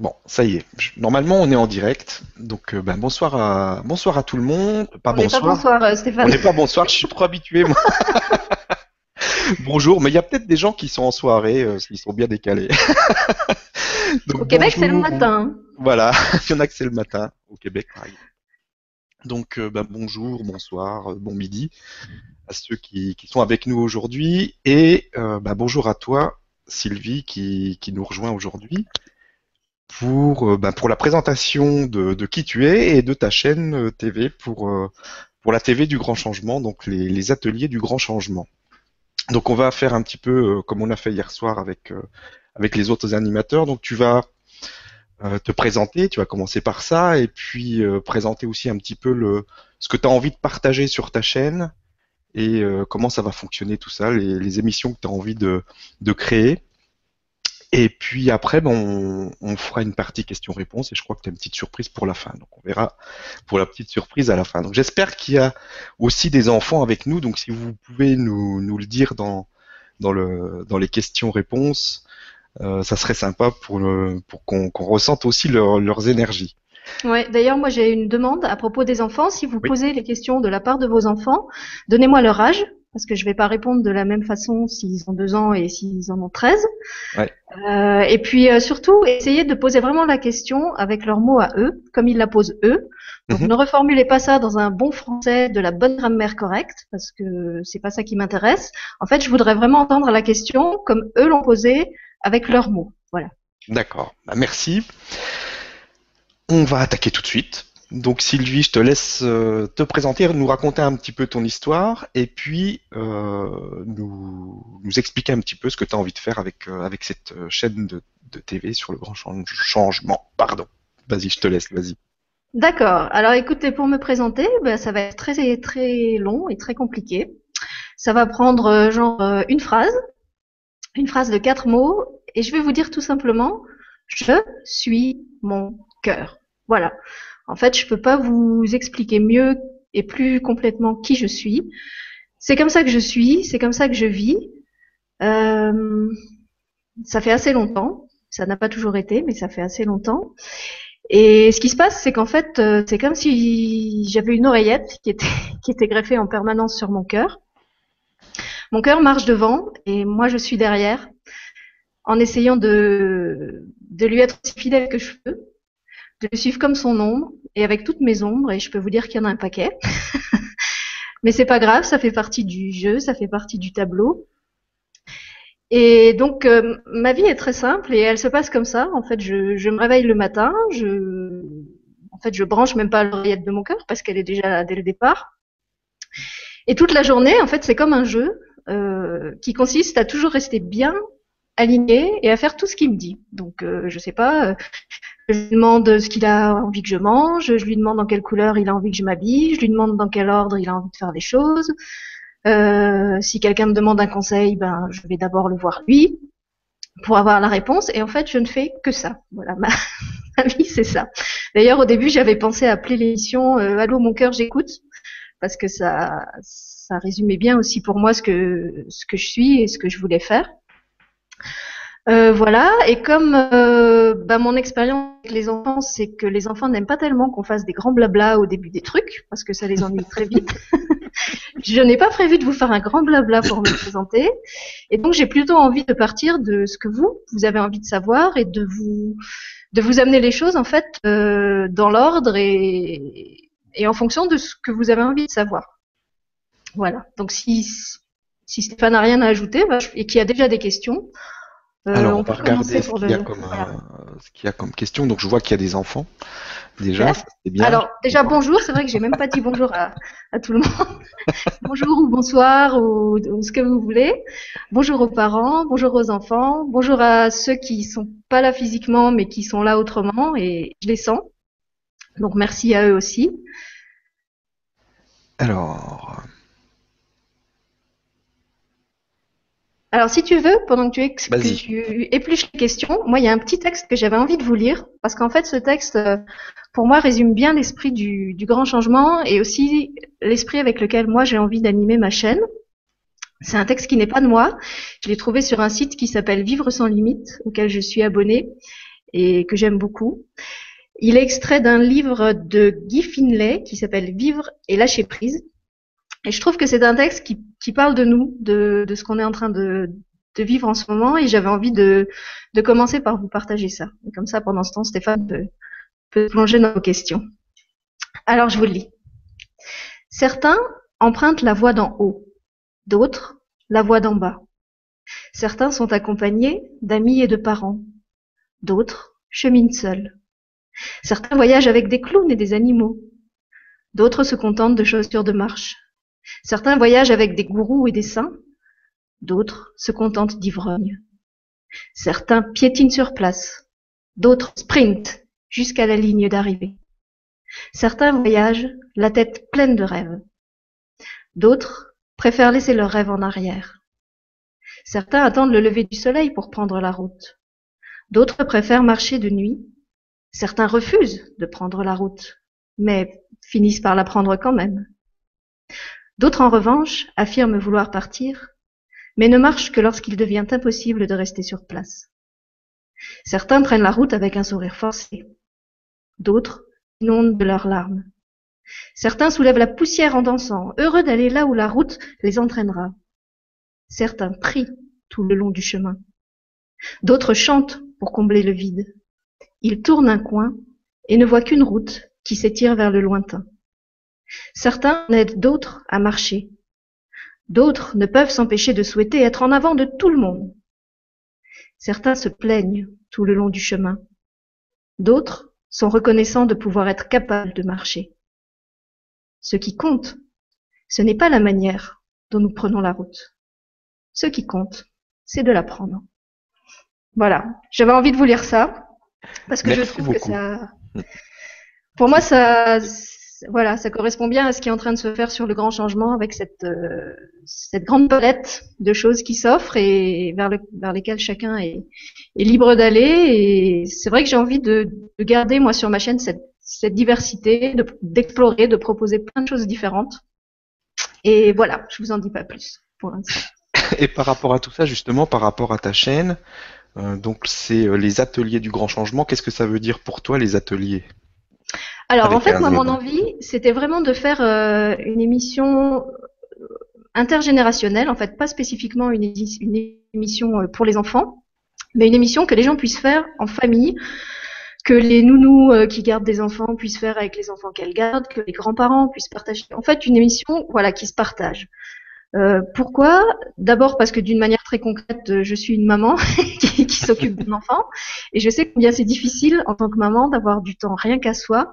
Bon, ça y est. Normalement, on est en direct. Donc, euh, ben, bonsoir à bonsoir à tout le monde. Pas On bonsoir. pas bonsoir, euh, On Stéphane. n'est pas bonsoir. Je suis trop habitué, moi. Bonjour, mais il y a peut-être des gens qui sont en soirée, euh, ils sont bien décalés. Donc, Au Québec, c'est le matin. Voilà, il y en a que c'est le matin au Québec, pareil. Donc, euh, ben, bonjour, bonsoir, bon midi à ceux qui, qui sont avec nous aujourd'hui et ben, bonjour à toi, Sylvie, qui, qui nous rejoint aujourd'hui pour, euh, ben, pour la présentation de, de qui tu es et de ta chaîne euh, TV pour, euh, pour la TV du Grand Changement, donc les, les ateliers du Grand Changement. Donc on va faire un petit peu comme on a fait hier soir avec, avec les autres animateurs. Donc tu vas euh, te présenter, tu vas commencer par ça, et puis présenter aussi un petit peu le, ce que tu as envie de partager sur ta chaîne et comment ça va fonctionner tout ça, les, les émissions que tu as envie de, de créer. Et puis après, ben, on, on fera une partie questions-réponses et je crois que tu as une petite surprise pour la fin. Donc on verra pour la petite surprise à la fin. Donc j'espère qu'il y a aussi des enfants avec nous. Donc si vous pouvez nous, nous le dire dans, dans, le, dans les questions-réponses, euh, ça serait sympa pour, le, pour qu'on qu'on ressente aussi leur- leurs énergies. Ouais, d'ailleurs, moi, j'ai une demande à propos des enfants. Si vous Oui. posez les questions de la part de vos enfants, donnez-moi leur âge, parce que je vais pas répondre de la même façon s'ils ont deux ans et s'ils en ont 13. Ouais. Euh, et puis, euh, surtout, essayez de poser vraiment la question avec leurs mots à eux, comme ils la posent eux. Donc, Mhm. ne reformulez pas ça dans un bon français, de la bonne grammaire correcte, parce que c'est pas ça qui m'intéresse. En fait, je voudrais vraiment entendre la question comme eux l'ont posée, avec leurs mots. Voilà. D'accord, Bah, merci. On va attaquer tout de suite. Donc Sylvie, je te laisse euh, te présenter, nous raconter un petit peu ton histoire et puis euh, nous, expliquer un petit peu ce que tu as envie de faire avec, euh, cette chaîne de, TV sur le grand chan- changement. Pardon. Vas-y, je te laisse, vas-y. D'accord. Alors écoutez, pour me présenter, ben, ça va être très très long et très compliqué. Ça va prendre genre une phrase, une phrase de quatre mots, et je vais vous dire tout simplement, je suis mon cœur. Voilà. En fait, je peux pas vous expliquer mieux et plus complètement qui je suis. C'est comme ça que je suis, c'est comme ça que je vis. Euh, ça fait assez longtemps. Ça n'a pas toujours été, mais ça fait assez longtemps. Et ce qui se passe, c'est qu'en fait, euh, c'est comme si j'avais une oreillette qui était, qui était greffée en permanence sur mon cœur. Mon cœur marche devant et moi je suis derrière, en essayant de, de lui être aussi fidèle que je peux, de le suivre comme son ombre et avec toutes mes ombres. Et je peux vous dire qu'il y en a un paquet. Mais c'est pas grave, ça fait partie du jeu, ça fait partie du tableau. Et donc, euh, ma vie est très simple et elle se passe comme ça. En fait, je, je me réveille le matin, je, en fait, je branche même pas l'oreillette de mon cœur parce qu'elle est déjà là dès le départ. Et toute la journée, en fait, c'est comme un jeu euh, qui consiste à toujours rester bien aligné et à faire tout ce qu'il me dit. Donc, euh, je sais pas, euh, je lui demande ce qu'il a envie que je mange, je lui demande dans quelle couleur il a envie que je m'habille, je lui demande dans quel ordre il a envie de faire les choses. Euh, si quelqu'un me demande un conseil, ben je vais d'abord le voir lui pour avoir la réponse. Et en fait, je ne fais que ça. Voilà, ma, vie, c'est ça. D'ailleurs, au début, j'avais pensé à appeler l'émission euh, Allô, mon cœur, j'écoute, parce que ça, ça résumait bien aussi pour moi ce que ce que je suis et ce que je voulais faire. Euh, voilà, et comme euh, bah, mon expérience avec les enfants, c'est que les enfants n'aiment pas tellement qu'on fasse des grands blabla au début des trucs, parce que ça les ennuie très vite. je n'ai pas prévu de vous faire un grand blabla pour me présenter, et donc j'ai plutôt envie de partir de ce que vous, vous avez envie de savoir et de vous, de vous amener les choses en fait euh, dans l'ordre et, en fonction de ce que vous avez envie de savoir. Voilà. Donc si si Stéphane n'a rien à ajouter bah, et qu'il y a déjà des questions, euh, Alors, on va regarder commencer ce pour qu'il y a le- comme, voilà. euh, ce qu'il y a comme question. Donc, je vois qu'il y a des enfants. Déjà, Ouais. c'est bien. Alors, déjà, bonjour. C'est vrai que j'ai même pas dit bonjour à, à tout le monde. bonjour ou bonsoir ou, ou ce que vous voulez. Bonjour aux parents, bonjour aux enfants, bonjour à ceux qui sont pas là physiquement mais qui sont là autrement et je les sens. Donc, merci à eux aussi. Alors, Alors, si tu veux, pendant que tu, ex- que Vas-y. tu épluches les questions, moi, il y a un petit texte que j'avais envie de vous lire, parce qu'en fait, ce texte, euh, pour moi, résume bien l'esprit du, du grand changement et aussi l'esprit avec lequel moi, j'ai envie d'animer ma chaîne. C'est un texte qui n'est pas de moi. Je l'ai trouvé sur un site qui s'appelle Vivre sans limite, auquel je suis abonnée. et que j'aime beaucoup. Il est extrait d'un livre de Guy Finlay qui s'appelle Vivre et lâcher prise. Et je trouve que c'est un texte qui, qui, parle de nous, de, de ce qu'on est en train de, de, vivre en ce moment, et j'avais envie de, de, commencer par vous partager ça. Et comme ça, pendant ce temps, Stéphane peut, peut plonger dans vos questions. Alors, je vous le lis. Certains empruntent la voie d'en haut, d'autres la voie d'en bas. Certains sont accompagnés d'amis et de parents, d'autres cheminent seuls. Certains voyagent avec des clowns et des animaux, d'autres se contentent de chaussures de marche. Certains voyagent avec des gourous et des saints, d'autres se contentent d'ivrognes. Certains piétinent sur place, d'autres sprintent jusqu'à la ligne d'arrivée. Certains voyagent la tête pleine de rêves, d'autres préfèrent laisser leurs rêves en arrière. Certains attendent le lever du soleil pour prendre la route. D'autres préfèrent marcher de nuit. Certains refusent de prendre la route, mais finissent par la prendre quand même. D'autres, en revanche, affirment vouloir partir, mais ne marchent que lorsqu'il devient impossible de rester sur place. Certains prennent la route avec un sourire forcé. D'autres inondent de leurs larmes. Certains soulèvent la poussière en dansant, heureux d'aller là où la route les entraînera. Certains prient tout le long du chemin. D'autres chantent pour combler le vide. Ils tournent un coin et ne voient qu'une route qui s'étire vers le lointain. Certains aident d'autres à marcher. D'autres ne peuvent s'empêcher de souhaiter être en avant de tout le monde. Certains se plaignent tout le long du chemin. D'autres sont reconnaissants de pouvoir être capables de marcher. Ce qui compte, ce n'est pas la manière dont nous prenons la route. Ce qui compte, c'est de l'apprendre. Voilà, j'avais envie de vous lire ça parce que je trouve que ça, pour moi, ça, voilà, ça correspond bien à ce qui est en train de se faire sur le grand changement avec cette, euh, grande palette de choses qui s'offrent et vers, le, vers lesquelles chacun est, libre d'aller. Et c'est vrai que j'ai envie de, de, garder, moi, sur ma chaîne, cette, diversité, d'explorer, de, de proposer plein de choses différentes. Et voilà, je vous en dis pas plus pour l'instant. Et par rapport à tout ça, justement, par rapport à ta chaîne, euh, donc c'est euh, les ateliers du grand changement. Qu'est-ce que ça veut dire pour toi les ateliers? Alors en fait, moi, mon envie, c'était vraiment de faire euh, une émission intergénérationnelle, en fait, pas spécifiquement une, une, émission pour les enfants, mais une émission que les gens puissent faire en famille, que les nounous qui gardent des enfants puissent faire avec les enfants qu'elles gardent, que les grands-parents puissent partager. En fait, une émission, voilà, qui se partage. Euh, pourquoi? D'abord parce que d'une manière très concrète, je suis une maman qui, qui s'occupe d'un enfant et je sais combien c'est difficile en tant que maman d'avoir du temps rien qu'à soi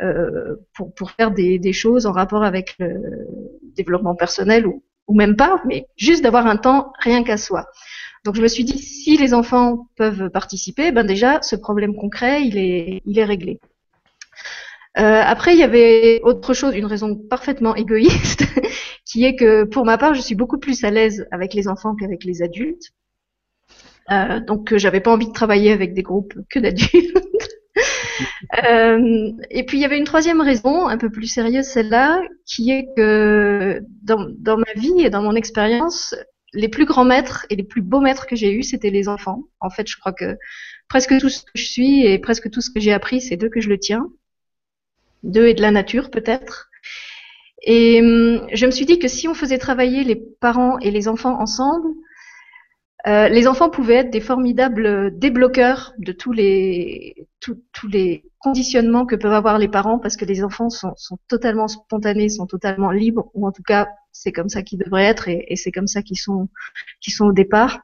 euh, pour, pour faire des, des, choses en rapport avec le développement personnel ou, ou même pas, mais juste d'avoir un temps rien qu'à soi. Donc je me suis dit si les enfants peuvent participer, ben déjà ce problème concret il est il est réglé. Euh, après, il y avait autre chose, une raison parfaitement égoïste, qui est que pour ma part, je suis beaucoup plus à l'aise avec les enfants qu'avec les adultes. Euh, donc, j'avais pas envie de travailler avec des groupes que d'adultes. euh, et puis, il y avait une troisième raison, un peu plus sérieuse, celle-là, qui est que dans, dans ma vie et dans mon expérience, les plus grands maîtres et les plus beaux maîtres que j'ai eus, c'était les enfants. En fait, je crois que presque tout ce que je suis et presque tout ce que j'ai appris, c'est d'eux que je le tiens d'eux et de la nature peut-être. Et hum, je me suis dit que si on faisait travailler les parents et les enfants ensemble, euh, les enfants pouvaient être des formidables débloqueurs de tous les tous les conditionnements que peuvent avoir les parents parce que les enfants sont, sont totalement spontanés, sont totalement libres ou en tout cas c'est comme ça qu'ils devraient être et, et c'est comme ça qu'ils sont qu'ils sont au départ.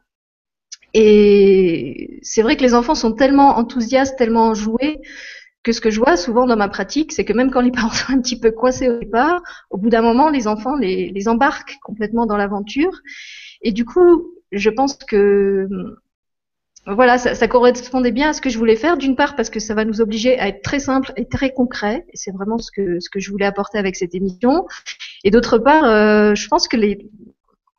Et c'est vrai que les enfants sont tellement enthousiastes, tellement enjoués que ce que je vois souvent dans ma pratique, c'est que même quand les parents sont un petit peu coincés au départ, au bout d'un moment, les enfants les, embarquent complètement dans l'aventure. Et du coup, je pense que voilà, ça, ça, correspondait bien à ce que je voulais faire. D'une part, parce que ça va nous obliger à être très simple et très concret, et c'est vraiment ce que ce que je voulais apporter avec cette émission. Et d'autre part, euh, je pense que les,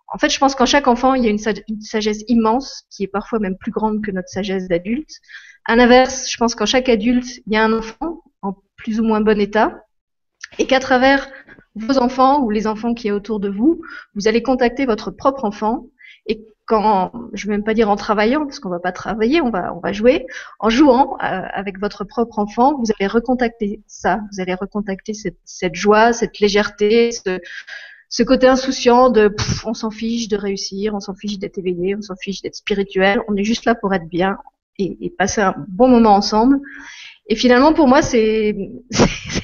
en fait, je pense qu'en chaque enfant, il y a une, une, sagesse immense qui est parfois même plus grande que notre sagesse d'adulte. À l'inverse, je pense qu'en chaque adulte, il y a un enfant en plus ou moins bon état, et qu'à travers vos enfants ou les enfants qui est autour de vous, vous allez contacter votre propre enfant, et quand, je vais même pas dire en travaillant, parce qu'on va pas travailler, on va, on va jouer, en jouant euh, avec votre propre enfant, vous allez recontacter ça, vous allez recontacter cette, cette joie, cette légèreté, ce, ce côté insouciant de on s'en fiche de réussir, on s'en fiche d'être éveillé, on s'en fiche d'être spirituel, on est juste là pour être bien et, et passer un bon moment ensemble. Et finalement, pour moi, c'est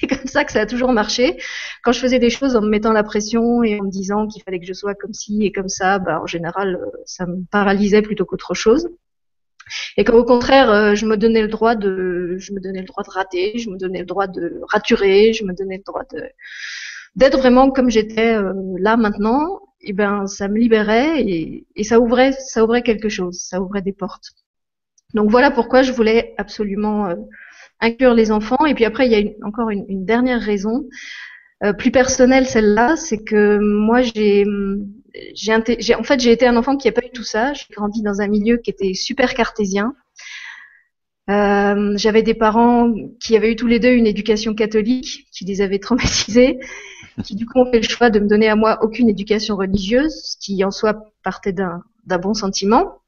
comme ça que ça a toujours marché. Quand je faisais des choses en me mettant la pression et en me disant qu'il fallait que je sois comme ci et comme ça, bah, en général, euh, ça me paralysait plutôt qu'autre chose. Et quand au contraire, euh, je me donnais le droit de, je me donnais le droit de rater, je me donnais le droit de raturer, je me donnais le droit de d'être vraiment comme j'étais euh, là maintenant, et ben ça me libérait et, et ça ouvrait, ça ouvrait quelque chose, ça ouvrait des portes. Donc voilà pourquoi je voulais absolument inclure les enfants. Et puis après, il y a encore une, dernière raison, euh, plus personnelle celle-là, c'est que moi j'ai j'ai en fait j'ai été un enfant qui n'a pas eu tout ça. J'ai grandi dans un milieu qui était super cartésien. Euh, j'avais des parents qui avaient eu tous les deux une éducation catholique, qui les avait traumatisés, qui du coup ont fait le choix de me donner à moi aucune éducation religieuse, qui en soi partait d'un bon sentiment.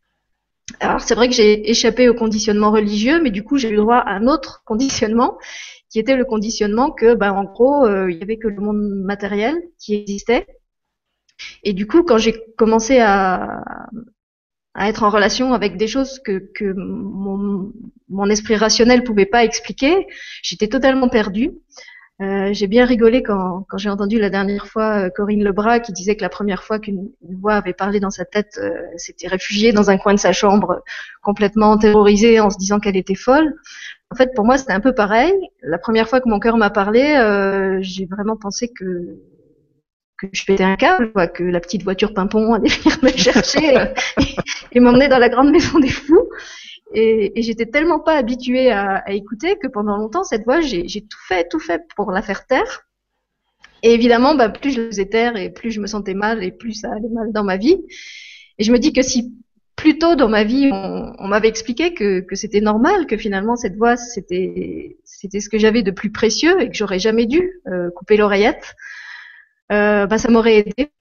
Alors c'est vrai que j'ai échappé au conditionnement religieux, mais du coup j'ai eu droit à un autre conditionnement, qui était le conditionnement que, ben, en gros, euh, il y avait que le monde matériel qui existait. Et du coup, quand j'ai commencé à, à être en relation avec des choses que, que mon, esprit rationnel pouvait pas expliquer, j'étais totalement perdue. Euh, j'ai bien rigolé quand, j'ai entendu la dernière fois euh, Corinne Lebras qui disait que la première fois qu'une voix avait parlé dans sa tête, euh, s'était réfugiée dans un coin de sa chambre, complètement terrorisée en se disant qu'elle était folle. En fait, pour moi, c'était un peu pareil. La première fois que mon cœur m'a parlé, euh, j'ai vraiment pensé que que je pétais un câble, quoi, que la petite voiture pimpon allait venir me chercher euh, et m'emmener dans la grande maison des fous. Et, j'étais tellement pas habituée à, écouter que pendant longtemps, cette voix, j'ai tout fait, tout fait pour la faire taire. Et évidemment, bah, plus je la faisais taire et plus je me sentais mal et plus ça allait mal dans ma vie. Et je me dis que si plus tôt dans ma vie, on, m'avait expliqué que, c'était normal, que finalement cette voix, c'était c'était ce que j'avais de plus précieux et que j'aurais jamais dû euh, couper l'oreillette, euh, bah, ça m'aurait aidé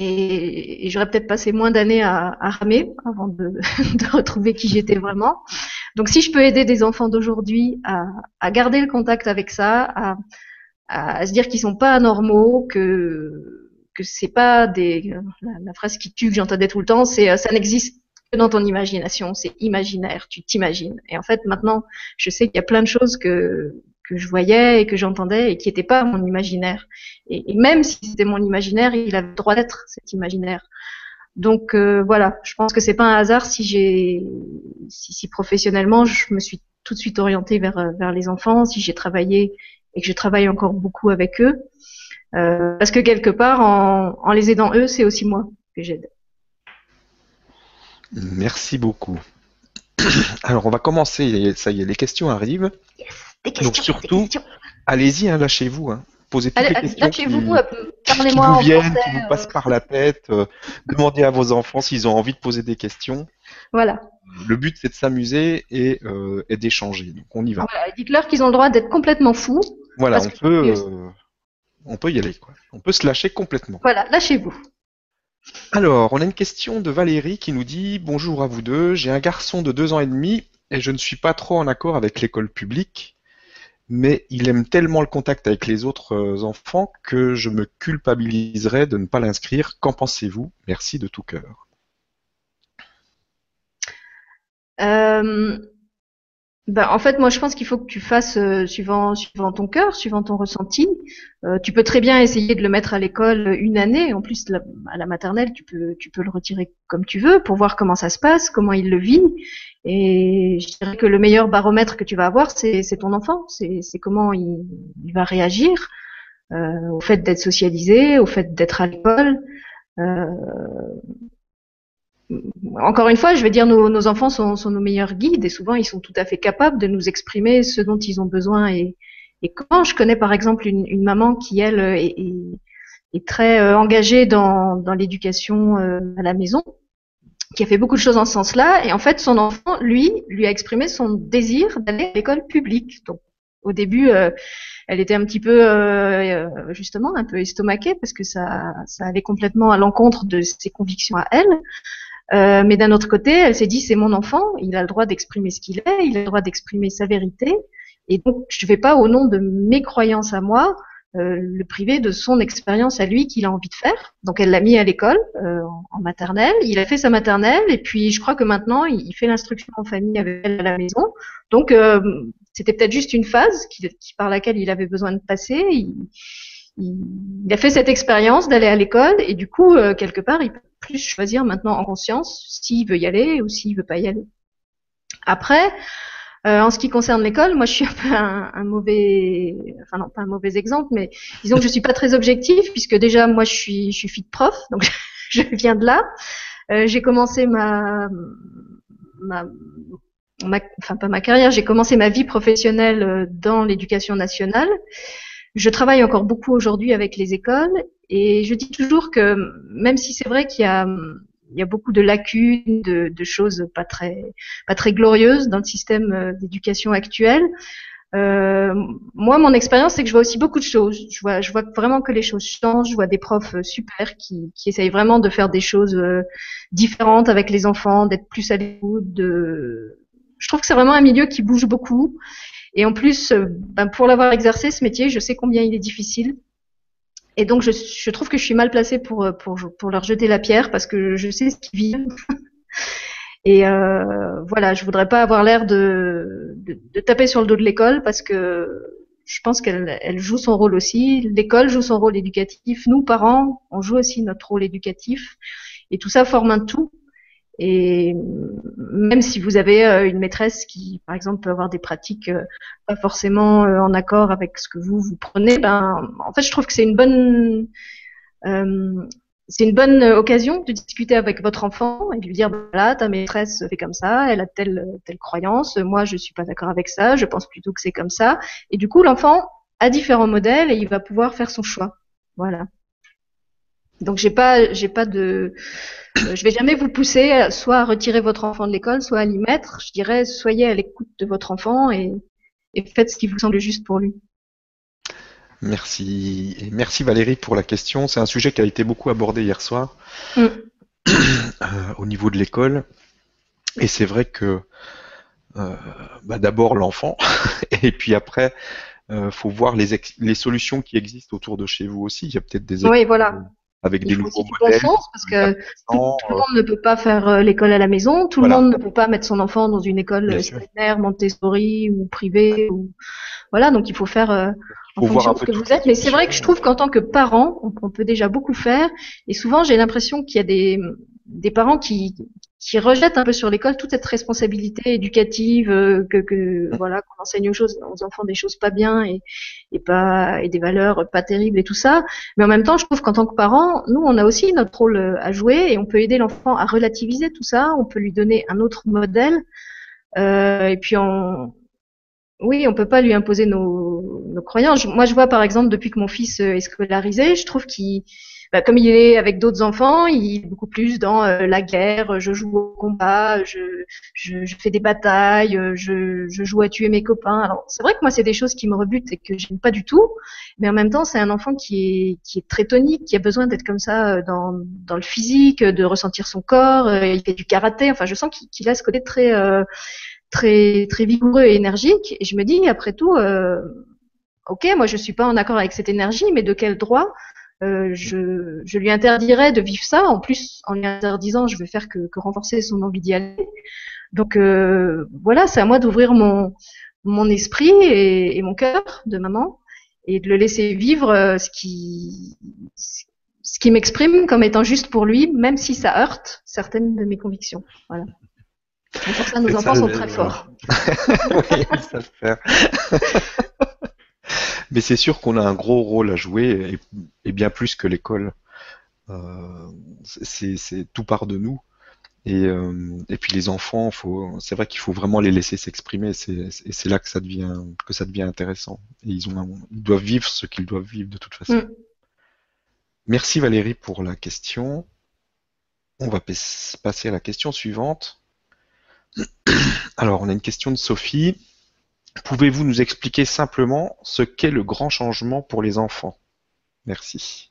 et, j'aurais peut-être passé moins d'années à, ramer avant de, retrouver qui j'étais vraiment. Donc si je peux aider des enfants d'aujourd'hui à, garder le contact avec ça, à, se dire qu'ils sont pas anormaux, que que c'est pas des la, phrase qui tue que j'entendais tout le temps, c'est euh, ça n'existe que dans ton imagination, c'est imaginaire, tu t'imagines. Et en fait maintenant, je sais qu'il y a plein de choses que que je voyais et que j'entendais et qui n'était pas mon imaginaire. Et, même si c'était mon imaginaire, il avait le droit d'être cet imaginaire. Donc euh, voilà, je pense que c'est pas un hasard si j'ai, si, si, professionnellement je me suis tout de suite orientée vers vers les enfants, si j'ai travaillé et que je travaille encore beaucoup avec eux, euh, parce que quelque part en, en les aidant eux, c'est aussi moi que j'aide. Merci beaucoup. Alors on va commencer, ça y est, les questions arrivent. Yes. Des questions, Donc surtout, allez-y, hein, lâchez-vous. Hein. Posez toutes les questions qui, vous, euh, qui vous viennent, qui vous passent euh. par la tête. Euh, demandez à vos enfants s'ils ont envie de poser des questions. Voilà. Le but, c'est de s'amuser et, euh, et d'échanger. Donc on y va. Voilà, Dites-leur qu'ils ont le droit d'être complètement fous. Voilà, on peut, on peut y aller. Quoi. On peut se lâcher complètement. Voilà, lâchez-vous. Alors, on a une question de Valérie qui nous dit Bonjour à vous deux, j'ai un garçon de deux ans et demi et je ne suis pas trop en accord avec l'école publique mais il aime tellement le contact avec les autres euh, enfants que je me culpabiliserais de ne pas l'inscrire. Qu'en pensez-vous? Merci de tout cœur. Euh, ben, en fait, moi, je pense qu'il faut que tu fasses euh, suivant, ton cœur, suivant ton ressenti. Tu peux très bien essayer de le mettre à l'école une année. En plus, à la maternelle, tu peux le retirer comme tu veux pour voir comment ça se passe, comment il le vit. Et je dirais que le meilleur baromètre que tu vas avoir, c'est ton enfant. C'est comment il, il, va réagir euh, au fait d'être socialisé, au fait d'être à l'école. Euh, encore une fois, je vais dire, nos, nos enfants sont, sont, nos meilleurs guides et souvent ils sont tout à fait capables de nous exprimer ce dont ils ont besoin et, et. Je connais par exemple une, une maman qui elle est, est, très euh, engagée dans, dans l'éducation euh, à la maison, qui a fait beaucoup de choses en ce sens-là et en fait son enfant, lui, lui a exprimé son désir d'aller à l'école publique. Donc au début, elle était un petit peu justement un peu estomaquée parce que ça, ça allait complètement à l'encontre de ses convictions à elle. Euh, mais d'un autre côté, elle s'est dit c'est mon enfant, il a le droit d'exprimer ce qu'il est, il a le droit d'exprimer sa vérité, et donc je ne vais pas au nom de mes croyances à moi euh, le priver de son expérience à lui qu'il a envie de faire. Donc elle l'a mis à l'école euh, en maternelle, il a fait sa maternelle, et puis je crois que maintenant il fait l'instruction en famille avec elle à la maison. Donc c'était peut-être juste une phase qui, par laquelle il avait besoin de passer. Il, a fait cette expérience d'aller à l'école et du coup, quelque part, il peut plus choisir maintenant en conscience s'il veut y aller ou s'il veut pas y aller. Après, euh, en ce qui concerne l'école, moi je suis un peu un, mauvais, enfin non pas un mauvais exemple, mais disons que je suis pas très objective puisque déjà moi je suis je suis fille de prof, donc je viens de là. Euh, j'ai commencé ma, ma, ma, enfin pas ma carrière, j'ai commencé ma vie professionnelle euh, dans l'éducation nationale. Je travaille encore beaucoup aujourd'hui avec les écoles et je dis toujours que même si c'est vrai qu'il y a, il y a beaucoup de lacunes, de, de, choses pas très, pas très glorieuses dans le système euh, d'éducation actuel, euh, moi, mon expérience, c'est que je vois aussi beaucoup de choses. Je vois, je vois vraiment que les choses changent. Je vois des profs euh, super qui, qui essayent vraiment de faire des choses euh, différentes avec les enfants, d'être plus à l'écoute. De... Je trouve que c'est vraiment un milieu qui bouge beaucoup. Et en plus, ben, pour l'avoir exercé ce métier, je sais combien il est difficile. Et donc, je, je, trouve que je suis mal placée pour, euh, pour, pour leur jeter la pierre parce que je sais ce qu'ils vivent. Et euh, voilà, je voudrais pas avoir l'air de, de, de, taper sur le dos de l'école parce que je pense qu'elle elle joue son rôle aussi. L'école joue son rôle éducatif. Nous, parents, on joue aussi notre rôle éducatif. Et tout ça forme un tout. Et même si vous avez euh, une maîtresse qui, par exemple, peut avoir des pratiques euh, pas forcément euh, en accord avec ce que vous vous prenez, ben, en fait, je trouve que c'est une bonne, euh, c'est une bonne occasion de discuter avec votre enfant et de lui dire, voilà, ta maîtresse fait comme ça, elle a telle telle croyance, moi je suis pas d'accord avec ça, je pense plutôt que c'est comme ça. Et du coup, l'enfant a différents modèles et il va pouvoir faire son choix. Voilà. Donc j'ai pas, j'ai pas de, euh, je vais jamais vous pousser soit à retirer votre enfant de l'école, soit à l'y mettre. Je dirais, soyez à l'écoute de votre enfant et, faites ce qui vous semble juste pour lui. Merci. Et merci Valérie pour la question. C'est un sujet qui a été beaucoup abordé hier soir mm. euh, au niveau de l'école. Et c'est vrai que euh, bah, d'abord l'enfant, et puis après, il faut voir les, les, solutions qui existent autour de chez vous aussi. Il y a peut-être des oui, voilà avec des nouveaux modèles. Bon parce que tout, le monde ne peut pas faire euh, l'école à la maison, tout le monde ne peut pas mettre son enfant dans une école secondaire, Montessori ou privée ou voilà, donc il faut faire euh, en fonction de ce que vous êtes. Mais c'est vrai que je trouve qu'en tant que parent, on, peut déjà beaucoup faire. Et souvent, j'ai l'impression qu'il y a des des parents qui qui rejette un peu sur l'école toute cette responsabilité éducative euh, que, que voilà qu'on enseigne aux choses aux enfants des choses pas bien et, et pas et des valeurs pas terribles et tout ça. Mais en même temps je trouve qu'en tant que parents nous on a aussi notre rôle euh, à jouer et on peut aider l'enfant à relativiser tout ça. On peut lui donner un autre modèle. Euh, et puis oui, on peut pas lui imposer nos, nos croyances. Moi, je vois par exemple depuis que mon fils est scolarisé, je trouve qu'il bah, comme il est avec d'autres enfants, il est beaucoup plus dans euh, la guerre, je joue au combat, je, je, je fais des batailles, euh, je, je, joue à tuer mes copains. Alors c'est vrai que moi c'est des choses qui me rebutent et que j'aime pas du tout, mais en même temps c'est un enfant qui est, qui est très tonique, qui a besoin d'être comme ça euh, dans, dans le physique, de ressentir son corps, il fait du karaté, enfin je sens qu'il a ce côté très très très vigoureux et énergique et je me dis après tout euh, ok moi je suis pas en accord avec cette énergie mais de quel droit euh, je, je, lui interdirais de vivre ça. En plus, en lui interdisant, je vais faire que, que renforcer son envie d'y aller. Donc euh, voilà, c'est à moi d'ouvrir mon, mon esprit et, et, mon cœur de maman et de le laisser vivre euh, ce qui, ce qui m'exprime comme étant juste pour lui, même si ça heurte certaines de mes convictions. Voilà. pour ça, nos enfants sont très forts. oui, ça se fait. Mais c'est sûr qu'on a un gros rôle à jouer, et, bien plus que l'école. Euh, c'est tout part de nous. Et, euh, et puis les enfants, c'est vrai qu'il faut vraiment les laisser s'exprimer. Et c'est là que ça devient que ça devient intéressant. Et ils, ont, ils doivent vivre ce qu'ils doivent vivre de toute façon. Mm. Merci Valérie pour la question. On va passer à la question suivante. Alors, on a une question de Sophie Pouvez-vous nous expliquer simplement ce qu'est le grand changement pour les enfants? Merci.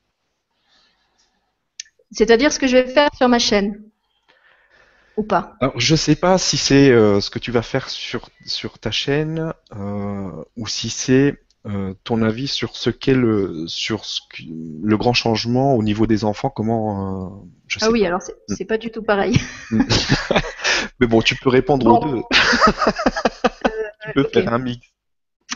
C'est-à-dire ce que je vais faire sur ma chaîne? Ou pas? Alors, je sais pas si c'est euh, ce que tu vas faire sur, sur ta chaîne euh, ou si c'est euh, ton avis sur ce qu'est le sur ce le grand changement au niveau des enfants. Comment Ah oui, alors c'est pas du tout pareil. Mais bon, tu peux répondre aux deux. tu peux faire un mix.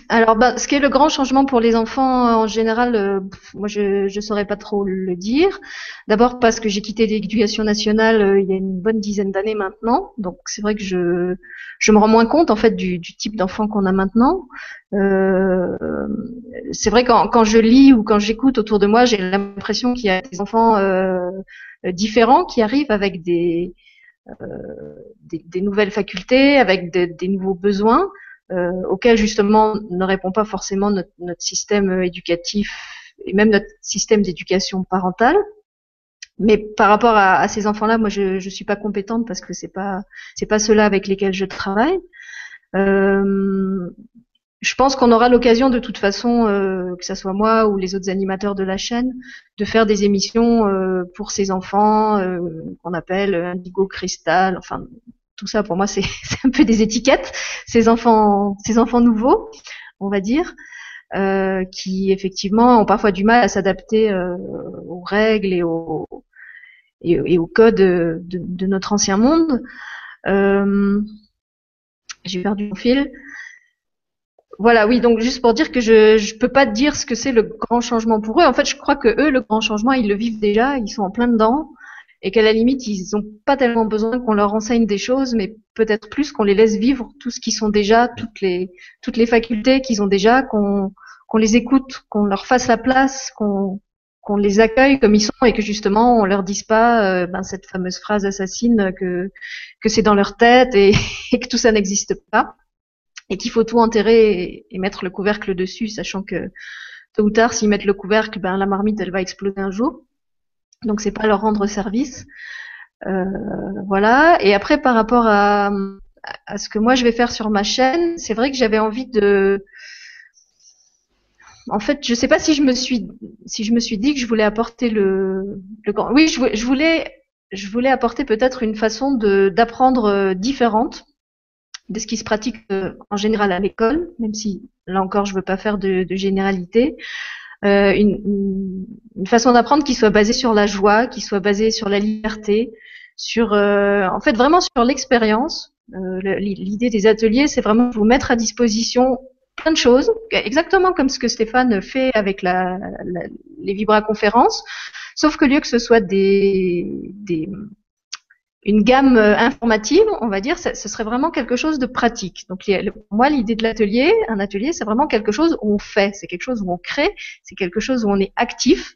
Alors, bah, ce qui est le grand changement pour les enfants en général, euh, moi je ne saurais pas trop le dire. D'abord parce que j'ai quitté l'éducation nationale euh, il y a une bonne dizaine d'années maintenant, donc c'est vrai que je je me rends moins compte en fait du, du type d'enfant qu'on a maintenant. Euh, c'est vrai quand quand je lis ou quand j'écoute autour de moi, j'ai l'impression qu'il y a des enfants euh, différents qui arrivent avec des des, des, nouvelles facultés, avec des nouveaux besoins euh, auquel justement ne répond pas forcément notre, notre, système éducatif et même notre système d'éducation parentale. Mais par rapport à, à ces enfants-là, moi, je ne suis pas compétente parce que c'est pas c'est pas ceux-là avec lesquels je travaille. Euh, je pense qu'on aura l'occasion de toute façon, euh, que ce soit moi ou les autres animateurs de la chaîne, de faire des émissions euh, pour ces enfants euh, qu'on appelle Indigo Cristal, enfin tout ça pour moi c'est un peu des étiquettes. Ces enfants, ces enfants nouveaux, on va dire, euh, qui effectivement ont parfois du mal à s'adapter euh, aux règles et aux et, au code de, notre ancien monde. Euh, J'ai perdu mon fil. Voilà, oui, donc juste pour dire que je je peux pas dire ce que c'est le grand changement pour eux. En fait, je crois que eux, le grand changement, ils le vivent déjà, ils sont en plein dedans et qu'à la limite, ils n'ont pas tellement besoin qu'on leur enseigne des choses, mais peut-être plus qu'on les laisse vivre tout ce qu'ils sont déjà, toutes les, toutes les facultés qu'ils ont déjà, qu'on les écoute, qu'on leur fasse la place, qu'on les accueille comme ils sont et que justement on leur dise pas euh, ben, cette fameuse phrase assassine que que c'est dans leur tête et, que tout ça n'existe pas et qu'il faut tout enterrer et, mettre le couvercle dessus, sachant que tôt ou tard s'ils mettent le couvercle, ben la marmite elle va exploser un jour. Donc c'est pas leur rendre service. Euh, voilà. Et après par rapport à, ce que moi je vais faire sur ma chaîne, c'est vrai que j'avais envie de en fait, je sais pas si je me suis si je me suis dit que je voulais apporter le, oui, je, voulais je voulais apporter peut-être une façon de d'apprendre euh, différente de ce qui se pratique euh, en général à l'école, même si là encore je veux pas faire de généralité. Euh, une, une, façon d'apprendre qui soit basée sur la joie, qui soit basée sur la liberté, sur euh, en fait vraiment sur l'expérience. Euh, l'idée des ateliers, c'est vraiment vous mettre à disposition plein de choses, exactement comme ce que Stéphane fait avec la, la, les vibra-conférences, sauf que lieu que ce soit des, des, une gamme euh, informative, on va dire, ce serait vraiment quelque chose de pratique. Donc moi, l'idée de l'atelier, un atelier, c'est vraiment quelque chose où on fait, c'est quelque chose où on crée, c'est quelque chose où on est actif.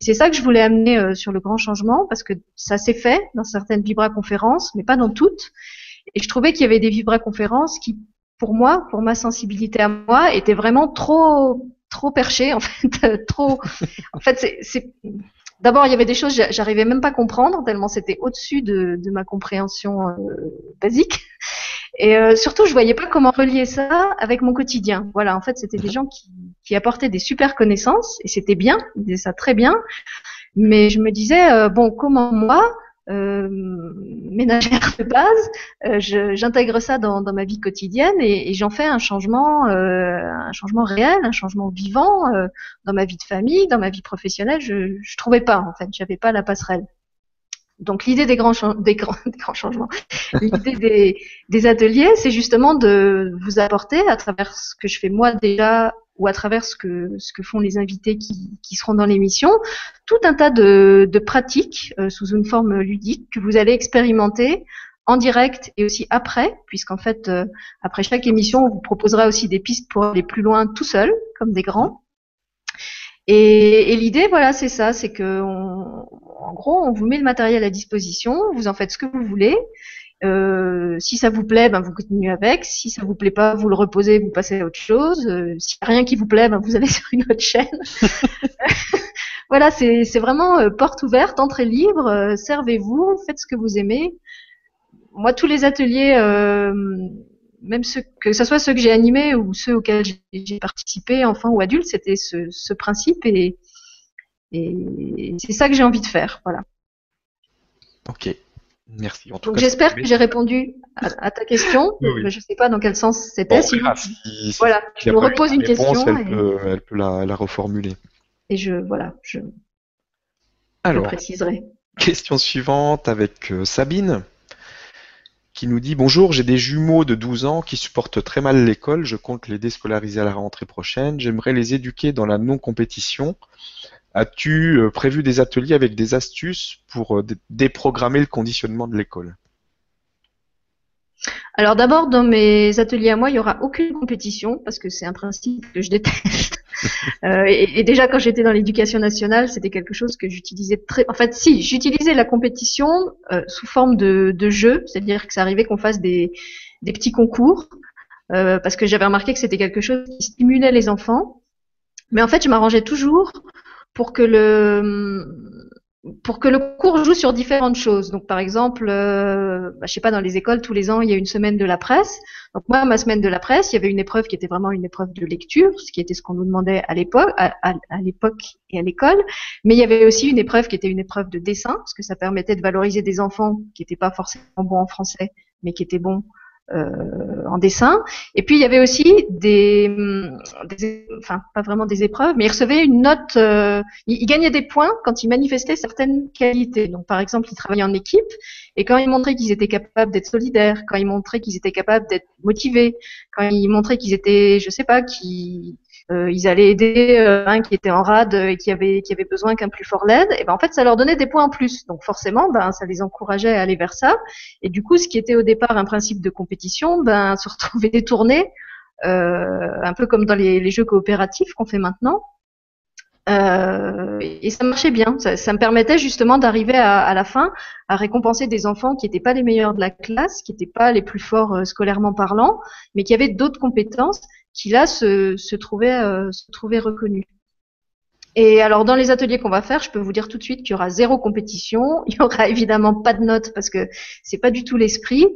C'est ça que je voulais amener euh, sur le grand changement, parce que ça s'est fait dans certaines vibra-conférences, mais pas dans toutes. Et je trouvais qu'il y avait des vibra-conférences qui, pour moi, pour ma sensibilité à moi, étaient vraiment trop trop perchées, en fait, trop. En fait, c'est D'abord, il y avait des choses j'arrivais même pas à comprendre tellement c'était au-dessus de, ma compréhension euh, basique. Et euh, surtout, je voyais pas comment relier ça avec mon quotidien. Voilà, en fait, c'était des gens qui, apportaient des super connaissances et c'était bien, ils disaient ça très bien. Mais je me disais euh, bon, comment moi, euh, ménagère de base, euh, j'intègre ça dans, ma vie quotidienne et, j'en fais un changement, euh, un changement réel, un changement vivant dans ma vie de famille, dans ma vie professionnelle. Je, je trouvais pas en fait, j'avais pas la passerelle. Donc l'idée des grands, des grands, changements, l'idée des, des ateliers, c'est justement de vous apporter à travers ce que je fais moi déjà ou à travers ce que, ce que font les invités qui, qui seront dans l'émission, tout un tas de, de pratiques euh, sous une forme ludique que vous allez expérimenter en direct et aussi après, puisqu'en fait, euh, après chaque émission, on vous proposera aussi des pistes pour aller plus loin tout seul, comme des grands. Et, et l'idée, voilà, c'est ça, c'est que, en gros, on vous met le matériel à disposition, vous en faites ce que vous voulez, euh, si ça vous plaît, ben vous continuez avec. Si ça vous plaît pas, vous le reposez, vous passez à autre chose. Euh, S'il a rien qui vous plaît, ben vous allez sur une autre chaîne. voilà, c'est vraiment euh, porte ouverte, entrée libre. Euh, servez-vous, faites ce que vous aimez. Moi, tous les ateliers même ceux, que ce soit ceux que j'ai animés ou ceux auxquels j'ai participé, enfants ou adultes, c'était ce, ce, principe et, et c'est ça que j'ai envie de faire. Voilà. Ok, merci. En tout Donc j'espère que j'ai répondu à, ta question. Je ne sais pas dans quel sens c'était. si, voilà, je me repose une question. Elle, peut, elle peut la, la, reformuler. Et je, voilà, je, Alors, je préciserai. Question suivante avec euh, Sabine qui nous dit Bonjour, j'ai des jumeaux de 12 ans qui supportent très mal l'école. Je compte les déscolariser à la rentrée prochaine. J'aimerais les éduquer dans la non-compétition. As-tu euh, prévu des ateliers avec des astuces pour euh, déprogrammer le conditionnement de l'école? Alors d'abord, dans mes ateliers à moi, il n'y aura aucune compétition parce que c'est un principe que je déteste. euh, et, déjà quand j'étais dans l'éducation nationale, c'était quelque chose que j'utilisais très. En fait, si j'utilisais la compétition euh, sous forme de, de jeu, c'est-à-dire que ça arrivait qu'on fasse des, des petits concours euh, parce que j'avais remarqué que c'était quelque chose qui stimulait les enfants. Mais en fait, je m'arrangeais toujours pour que le pour que le cours joue sur différentes choses. Donc, par exemple, euh, bah, je sais pas, dans les écoles, tous les ans, il y a une semaine de la presse. Donc, moi, ma semaine de la presse, il y avait une épreuve qui était vraiment une épreuve de lecture, ce qui était ce qu'on nous demandait à l'époque, à, à l'époque et à l'école. Mais il y avait aussi une épreuve qui était une épreuve de dessin, parce que ça permettait de valoriser des enfants qui n'étaient pas forcément bons en français, mais qui étaient bons en dessin. Et puis il y avait aussi des, des, enfin pas vraiment des épreuves, mais il recevait une note. Euh, il, gagnait des points quand il manifestait certaines qualités. Donc par exemple, il travaillait en équipe et quand il montrait qu'ils étaient capables d'être solidaires, quand il montrait qu'ils étaient capables d'être motivés, quand il montrait qu'ils étaient, je sais pas, qui euh, ils allaient aider euh, un qui était en rade et qui avait qui avait besoin qu'un plus fort l'aide, et ben en fait ça leur donnait des points en plus. Donc forcément, ben ça les encourageait à aller vers ça. Et du coup, ce qui était au départ un principe de compétition, ben se retrouvait détourné, euh, un peu comme dans les, jeux coopératifs qu'on fait maintenant. Euh, et ça marchait bien. Ça, me permettait justement d'arriver à, la fin à récompenser des enfants qui n'étaient pas les meilleurs de la classe, qui n'étaient pas les plus forts euh, scolairement parlant, mais qui avaient d'autres compétences qui là se, se trouvaient euh, se trouvaient reconnus. Et alors dans les ateliers qu'on va faire, je peux vous dire tout de suite qu'il y aura zéro compétition, il y aura évidemment pas de notes parce que c'est pas du tout l'esprit.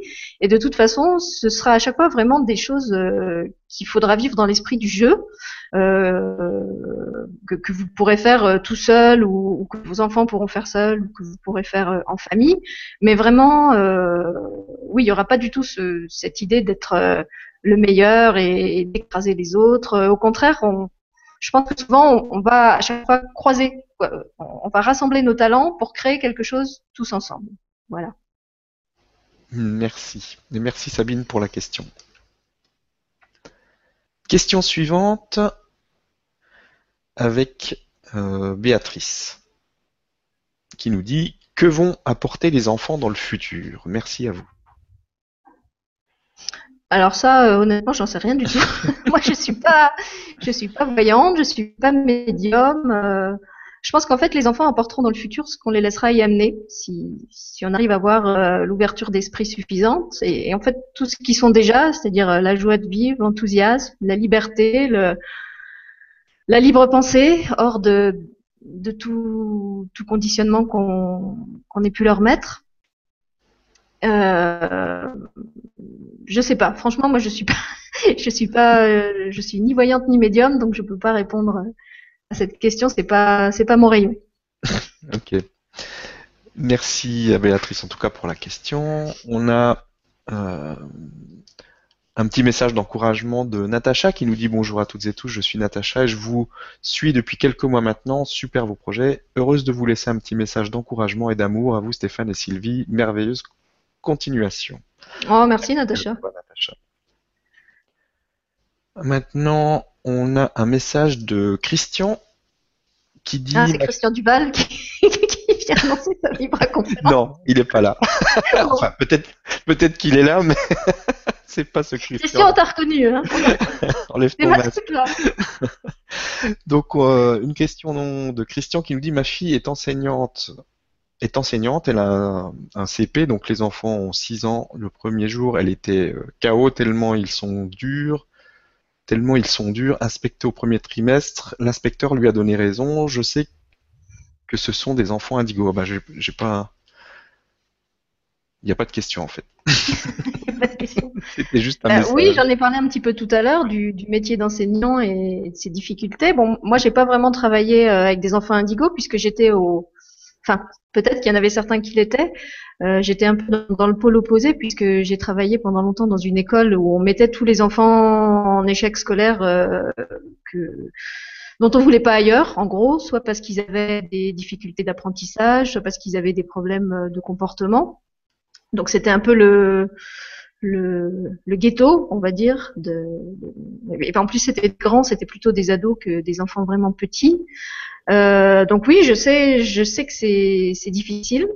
Et de toute façon, ce sera à chaque fois vraiment des choses euh, qu'il faudra vivre dans l'esprit du jeu, euh, que, que, vous pourrez faire euh, tout seul ou, que vos enfants pourront faire seuls ou que vous pourrez faire euh, en famille. Mais vraiment, euh, oui, il y aura pas du tout ce, cette idée d'être le meilleur et d'écraser les autres. Au contraire, on je pense que souvent, on, va à chaque fois croiser, on va rassembler nos talents pour créer quelque chose tous ensemble. Voilà. Merci. Merci Sabine pour la question. Question suivante avec euh, Béatrice qui nous dit Que vont apporter les enfants dans le futur? Merci à vous. Alors ça, euh, honnêtement, j'en sais rien du tout. Moi, je suis pas, je suis pas voyante, je suis pas médium. Euh, je pense qu'en fait, les enfants apporteront dans le futur ce qu'on les laissera y amener, si, si on arrive à avoir euh, l'ouverture d'esprit suffisante. Et, en fait, tout ce qu'ils sont déjà, c'est-à-dire la joie de vivre, l'enthousiasme, la liberté, le, la libre pensée, hors de, de tout, tout conditionnement qu'on qu'on ait pu leur mettre. Euh, je sais pas. Franchement, moi, je suis pas, je suis pas, euh, je suis ni voyante ni médium, donc je peux pas répondre à cette question. C'est pas, c'est pas mon rayon. ok. Merci à Béatrice en tout cas pour la question. On a euh, un petit message d'encouragement de Natacha qui nous dit bonjour à toutes et tous, je suis Natacha et je vous suis depuis quelques mois maintenant, super vos projets, heureuse de vous laisser un petit message d'encouragement et d'amour à vous Stéphane et Sylvie, merveilleuse continuation. Oh, merci Natacha. Maintenant, on a un message de Christian qui dit. Ah, c'est Christian Duval qui, qui vient annoncer sa libre conférence. Non, il n'est pas là. enfin, peut-être, peut-être qu'il est là, mais c'est pas ce Christian. Christian, on t'a reconnu. Hein. Enlève ton masque. Donc, euh, une question de Christian qui nous dit Ma fille est enseignante est enseignante, elle a un, CP, donc les enfants ont 6 ans. Le premier jour, elle était euh, KO tellement ils sont durs, tellement ils sont durs. Inspecté au premier trimestre, l'inspecteur lui a donné raison. Je sais que ce sont des enfants indigos. Ah bah, j'ai pas. Il n'y a pas de question en fait. Pas de question. C'était juste un message. oui, j'en ai parlé un petit peu tout à l'heure du, du métier d'enseignant et de ses difficultés. Bon, moi, j'ai pas vraiment travaillé euh, avec des enfants indigos puisque j'étais au, enfin, peut-être qu'il y en avait certains qui l'étaient. Euh, j'étais un peu dans, le pôle opposé puisque j'ai travaillé pendant longtemps dans une école où on mettait tous les enfants en échec scolaire euh, que dont on voulait pas ailleurs, en gros, soit parce qu'ils avaient des difficultés d'apprentissage, soit parce qu'ils avaient des problèmes euh, de comportement. Donc c'était un peu le le, le ghetto, on va dire. De, et en plus, c'était grand, c'était plutôt des ados que des enfants vraiment petits. Euh, donc oui, je sais, je sais que c'est difficile.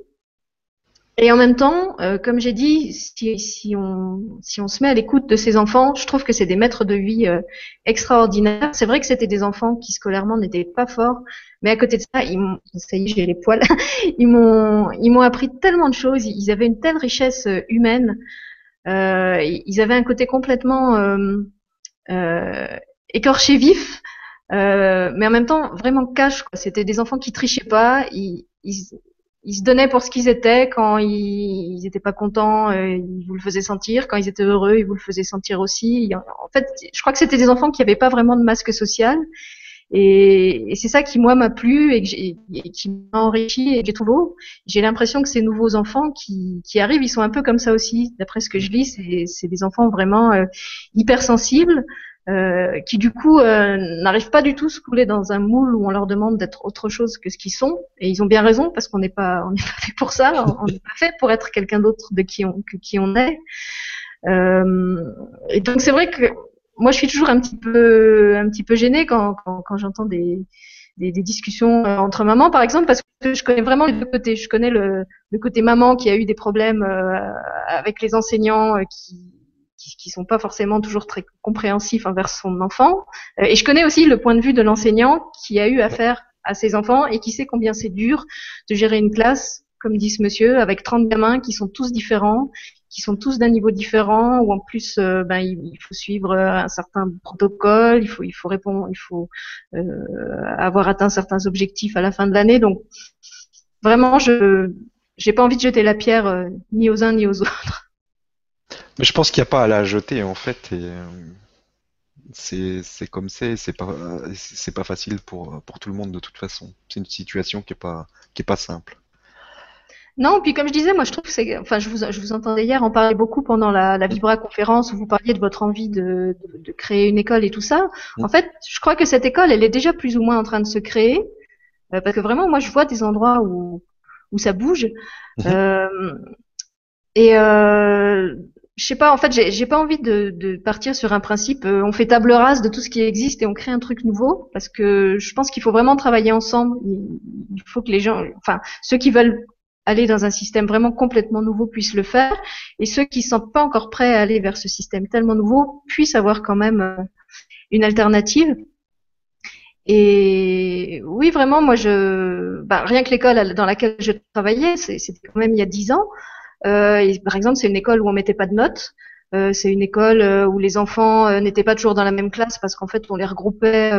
Et en même temps, euh, comme j'ai dit, si, si on si on se met à l'écoute de ces enfants, je trouve que c'est des maîtres de vie euh, extraordinaires. C'est vrai que c'était des enfants qui scolairement n'étaient pas forts, mais à côté de ça, ils m'ont, ça y est, j'ai les poils. ils m'ont ils m'ont appris tellement de choses. Ils avaient une telle richesse euh, humaine. Euh, ils avaient un côté complètement euh, euh, écorché vif, euh, mais en même temps vraiment cash. C'était des enfants qui trichaient pas. Ils, ils, ils se donnaient pour ce qu'ils étaient. Quand ils, ils étaient pas contents, euh, ils vous le faisaient sentir. Quand ils étaient heureux, ils vous le faisaient sentir aussi. En fait, je crois que c'était des enfants qui avaient pas vraiment de masque social. Et, et c'est ça qui moi m'a plu et, que et qui m'a enrichi et que j'ai trouvé beau. J'ai l'impression que ces nouveaux enfants qui, qui arrivent, ils sont un peu comme ça aussi. D'après ce que je lis, c'est des enfants vraiment euh, hypersensibles, euh, qui du coup euh, n'arrivent pas du tout à se couler dans un moule où on leur demande d'être autre chose que ce qu'ils sont. Et ils ont bien raison parce qu'on n'est pas on n'est pas fait pour ça. On n'est pas fait pour être quelqu'un d'autre de qui on que qui on est. Euh, et donc c'est vrai que moi je suis toujours un petit peu un petit peu gênée quand quand, quand j'entends des des, discussions euh, entre mamans, par exemple, parce que je connais vraiment les deux côtés. Je connais le, le côté maman qui a eu des problèmes euh, avec les enseignants euh, qui, qui qui sont pas forcément toujours très compréhensifs envers son enfant, Euh, et je connais aussi le point de vue de l'enseignant qui a eu affaire à ses enfants et qui sait combien c'est dur de gérer une classe, comme dit ce monsieur, avec 30 gamins qui sont tous différents, qui sont tous d'un niveau différent, où en plus, euh, ben, il, faut suivre euh, un certain protocole, il faut, il faut répondre, il faut euh, avoir atteint certains objectifs à la fin de l'année. Donc, vraiment, je j'ai pas envie de jeter la pierre euh, ni aux uns ni aux autres. Mais je pense qu'il n'y a pas à la jeter en fait. Et, euh, c'est comme c'est, c'est pas c'est pas facile pour pour tout le monde de toute façon. C'est une situation qui est pas qui est pas simple. Non, puis comme je disais, moi je trouve que c'est, enfin je vous, je vous entendais hier en parler beaucoup pendant la, la Vibra conférence où vous parliez de votre envie de, de, de créer une école et tout ça. En fait, je crois que cette école, elle est déjà plus ou moins en train de se créer euh, parce que vraiment, moi je vois des endroits où où ça bouge. Mhm. Euh, et euh, je sais pas, en fait, j'ai pas envie de, de partir sur un principe. euh, on fait table rase de tout ce qui existe et on crée un truc nouveau, parce que je pense qu'il faut vraiment travailler ensemble. Il, faut que les gens, enfin, ceux qui veulent aller dans un système vraiment complètement nouveau puissent le faire, et ceux qui sont pas encore prêts à aller vers ce système tellement nouveau puissent avoir quand même euh, une alternative. Et oui, vraiment, moi, je, bah, rien que l'école dans laquelle je travaillais, c'était quand même il y a dix ans. Euh, par exemple, c'est une école où on mettait pas de notes. Euh, c'est une école euh, où les enfants euh, n'étaient pas toujours dans la même classe parce qu'en fait, on les regroupait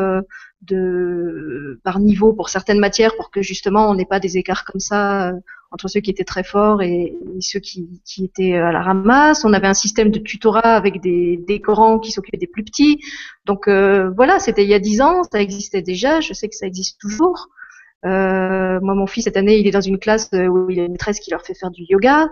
de par niveau pour certaines matières pour que justement on n'ait pas des écarts comme ça entre ceux qui étaient très forts et, ceux qui, qui étaient à la ramasse. On avait un système de tutorat avec des, des qui s'occupaient des plus petits. Donc voilà, c'était il y a dix ans, ça existait déjà. Je sais que ça existe toujours. Euh, moi, mon fils cette année, il est dans une classe euh, où il y a une maîtresse qui leur fait faire du yoga.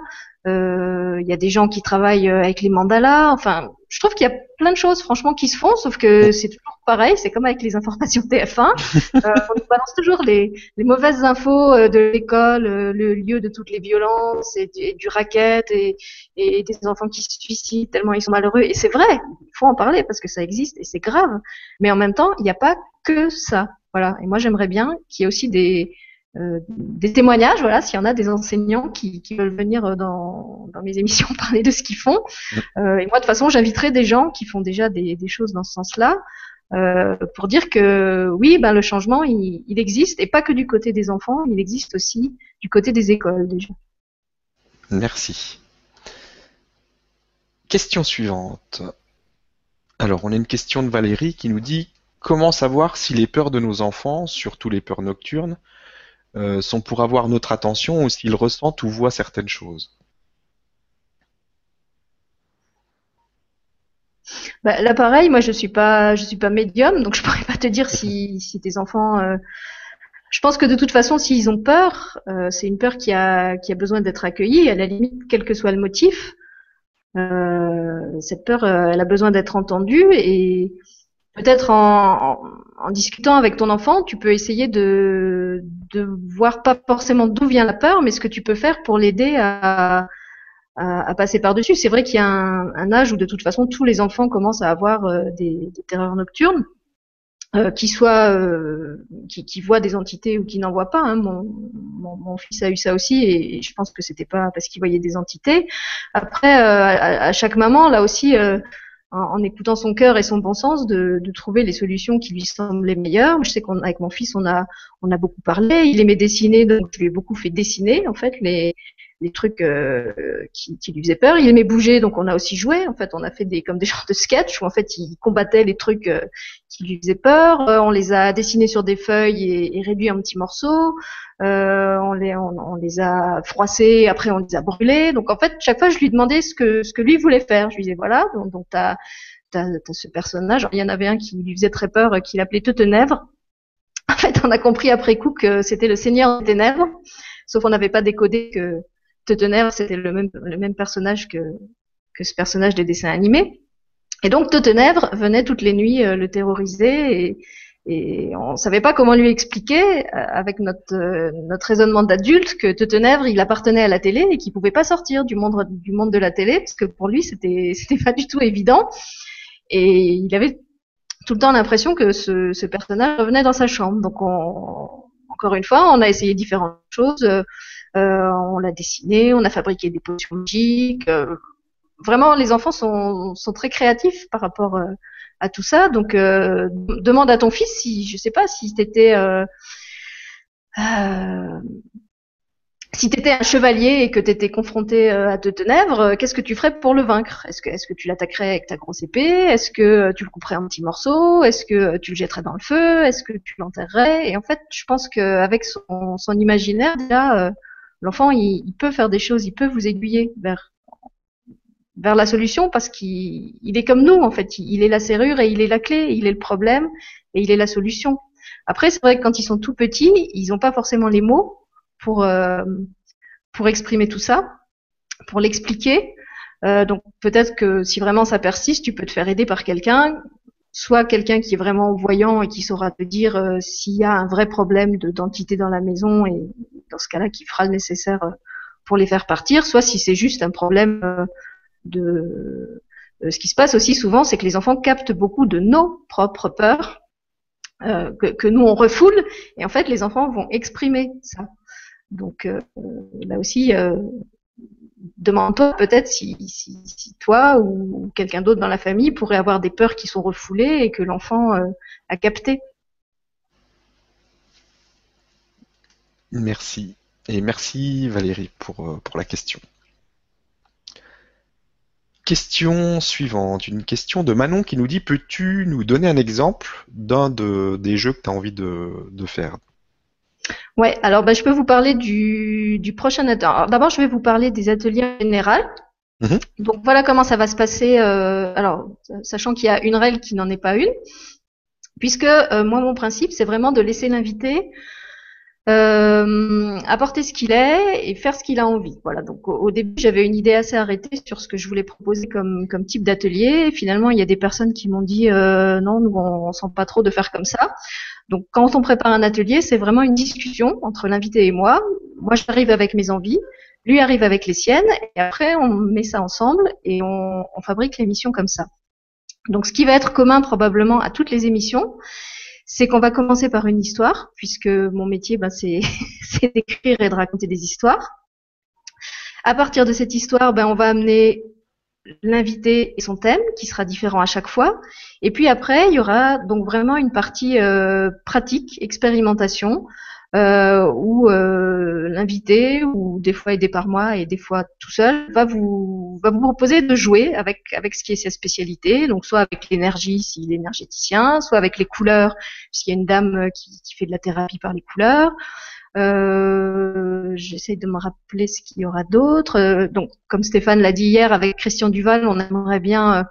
Euh, Il y a des gens qui travaillent euh, avec les mandalas. Enfin, je trouve qu'il y a plein de choses, franchement, qui se font, sauf que c'est toujours pareil. C'est comme avec les informations TF1. Euh, on nous balance toujours les, les mauvaises infos de l'école, le lieu de toutes les violences et du, et du racket et, et des enfants qui se suicident tellement ils sont malheureux. Et c'est vrai, il faut en parler parce que ça existe et c'est grave. Mais en même temps, il n'y a pas que ça. Voilà. Et moi, j'aimerais bien qu'il y ait aussi des, euh, témoignages, voilà, s'il y en a des enseignants qui, veulent venir euh, dans, mes émissions parler de ce qu'ils font. Euh, et moi, de toute façon, j'inviterai des gens qui font déjà des, choses dans ce sens-là. Pour dire que oui, ben le changement, il existe et pas que du côté des enfants, il existe aussi du côté des écoles déjà. Merci. Question suivante. Alors, on a une question de Valérie qui nous dit comment savoir si les peurs de nos enfants, surtout les peurs nocturnes, euh, sont pour avoir notre attention ou s'ils ressentent ou voient certaines choses? Bah, là, pareil, moi, je suis pas, je suis pas médium, donc je ne pourrais pas te dire si, si tes enfants. Euh, je pense que de toute façon, s'ils ont peur, euh, c'est une peur qui a, qui a besoin d'être accueillie, à la limite, quel que soit le motif. cette peur, elle a besoin d'être entendue et peut-être en, en, discutant avec ton enfant, tu peux essayer de, de voir pas forcément d'où vient la peur, mais ce que tu peux faire pour l'aider à à, passer par-dessus. C'est vrai qu'il y a un, un, âge où de toute façon tous les enfants commencent à avoir euh, des, des, terreurs nocturnes, euh, qui soient, euh, qui, qui, voient des entités ou qui n'en voient pas. Hein. Mon, mon, mon, fils a eu ça aussi et, je pense que c'était pas parce qu'il voyait des entités. Après, euh, à, à, chaque maman, là aussi. En, écoutant son cœur et son bon sens, de, de, trouver les solutions qui lui semblaient meilleures. Je sais qu'avec mon fils, on a, on a beaucoup parlé. Il aimait dessiner, donc je lui ai beaucoup fait dessiner en fait les, des trucs euh, qui, qui, lui faisaient peur. Il aimait bouger, donc on a aussi joué. En fait, on a fait des comme des genres de sketch où en fait il combattait les trucs euh, qui lui faisaient peur. Euh, on les a dessinés sur des feuilles et, et réduits en petits morceaux. on les on, les a froissés, après on les a brûlés. Donc en fait, chaque fois je lui demandais ce que ce que lui voulait faire. Je lui disais voilà, donc, donc t'as as, ce personnage. il y en avait un qui lui faisait très peur, qu'il appelait Teutenèvre. En fait, on a compris après coup que c'était le Seigneur des Ténèbres, sauf on n'avait pas décodé que Teutenèvre, c'était le même, le même personnage que, que ce personnage des dessins animés. Et donc Teutenèvre venait toutes les nuits euh, le terroriser et, et on savait pas comment lui expliquer euh, avec notre euh, notre raisonnement d'adulte que Teutenèvre il appartenait à la télé et qu'il pouvait pas sortir du monde du monde de la télé parce que pour lui c'était c'était pas du tout évident et il avait tout le temps l'impression que ce, personnage revenait dans sa chambre donc on, encore une fois on a essayé différentes choses on l'a dessiné, on a fabriqué des potions magiques. Euh, vraiment, les enfants sont, sont, très créatifs par rapport euh, à tout ça. Donc, demande à ton fils si, je sais pas, si t'étais si tu étais un chevalier et que tu étais confronté à deux ténèbres, qu'est-ce que tu ferais pour le vaincre? Est-ce que, tu l'attaquerais avec ta grosse épée? Est-ce que tu le couperais en petits morceaux? Est-ce que tu le jetterais dans le feu? Est-ce que tu l'enterrerais? Et en fait, je pense qu'avec son, son imaginaire, déjà, l'enfant, il, peut faire des choses, il peut vous aiguiller vers vers la solution parce qu'il est comme nous en fait. Il est la serrure et il est la clé, il est le problème et il est la solution. Après, c'est vrai que quand ils sont tout petits, ils n'ont pas forcément les mots pour euh, pour exprimer tout ça, pour l'expliquer. Euh, donc peut-être que si vraiment ça persiste, tu peux te faire aider par quelqu'un soit quelqu'un qui est vraiment voyant et qui saura te dire euh, s'il y a un vrai problème de d'entité dans la maison et dans ce cas-là qui fera le nécessaire euh, pour les faire partir, soit si c'est juste un problème euh, de ce qui se passe aussi souvent, c'est que les enfants captent beaucoup de nos propres peurs que, nous on refoule et en fait les enfants vont exprimer ça. Donc là aussi demande-toi peut-être si, toi ou quelqu'un d'autre dans la famille pourrait avoir des peurs qui sont refoulées et que l'enfant euh, a capté. Merci. Et merci Valérie pour, euh, pour la question. Question suivante, une question de Manon qui nous dit Peux-tu nous donner un exemple d'un de, des jeux que tu as envie de faire? Ouais, alors bah, je peux vous parler du, du prochain atelier. D'abord, je vais vous parler des ateliers généraux. Mhm. Donc voilà comment ça va se passer. Euh, alors, sachant qu'il y a une règle qui n'en est pas une, puisque euh, moi mon principe c'est vraiment de laisser l'invité euh, apporter ce qu'il est et faire ce qu'il a envie. Voilà. Donc au, début j'avais une idée assez arrêtée sur ce que je voulais proposer comme comme type d'atelier. Finalement il y a des personnes qui m'ont dit euh, non nous on, on sent pas trop de faire comme ça. Donc quand on prépare un atelier, c'est vraiment une discussion entre l'invité et moi. Moi j'arrive avec mes envies, lui arrive avec les siennes, et après on met ça ensemble et on, fabrique l'émission comme ça. Donc ce qui va être commun probablement à toutes les émissions, c'est qu'on va commencer par une histoire, puisque mon métier, ben, c'est d'écrire et de raconter des histoires. À partir de cette histoire, ben, on va amener l'invité et son thème, qui sera différent à chaque fois. Et puis après, il y aura donc vraiment une partie euh, pratique, expérimentation, euh, où euh, l'invité, ou des fois aidé par moi et des fois tout seul, va vous proposer de jouer avec avec ce qui est sa spécialité, donc soit avec l'énergie s'il est énergéticien, soit avec les couleurs, puisqu'il y a une dame qui fait de la thérapie par les couleurs, Euh, J'essaie de me rappeler ce qu'il y aura d'autre. Euh, donc, comme Stéphane l'a dit hier avec Christian Duval, on aimerait bien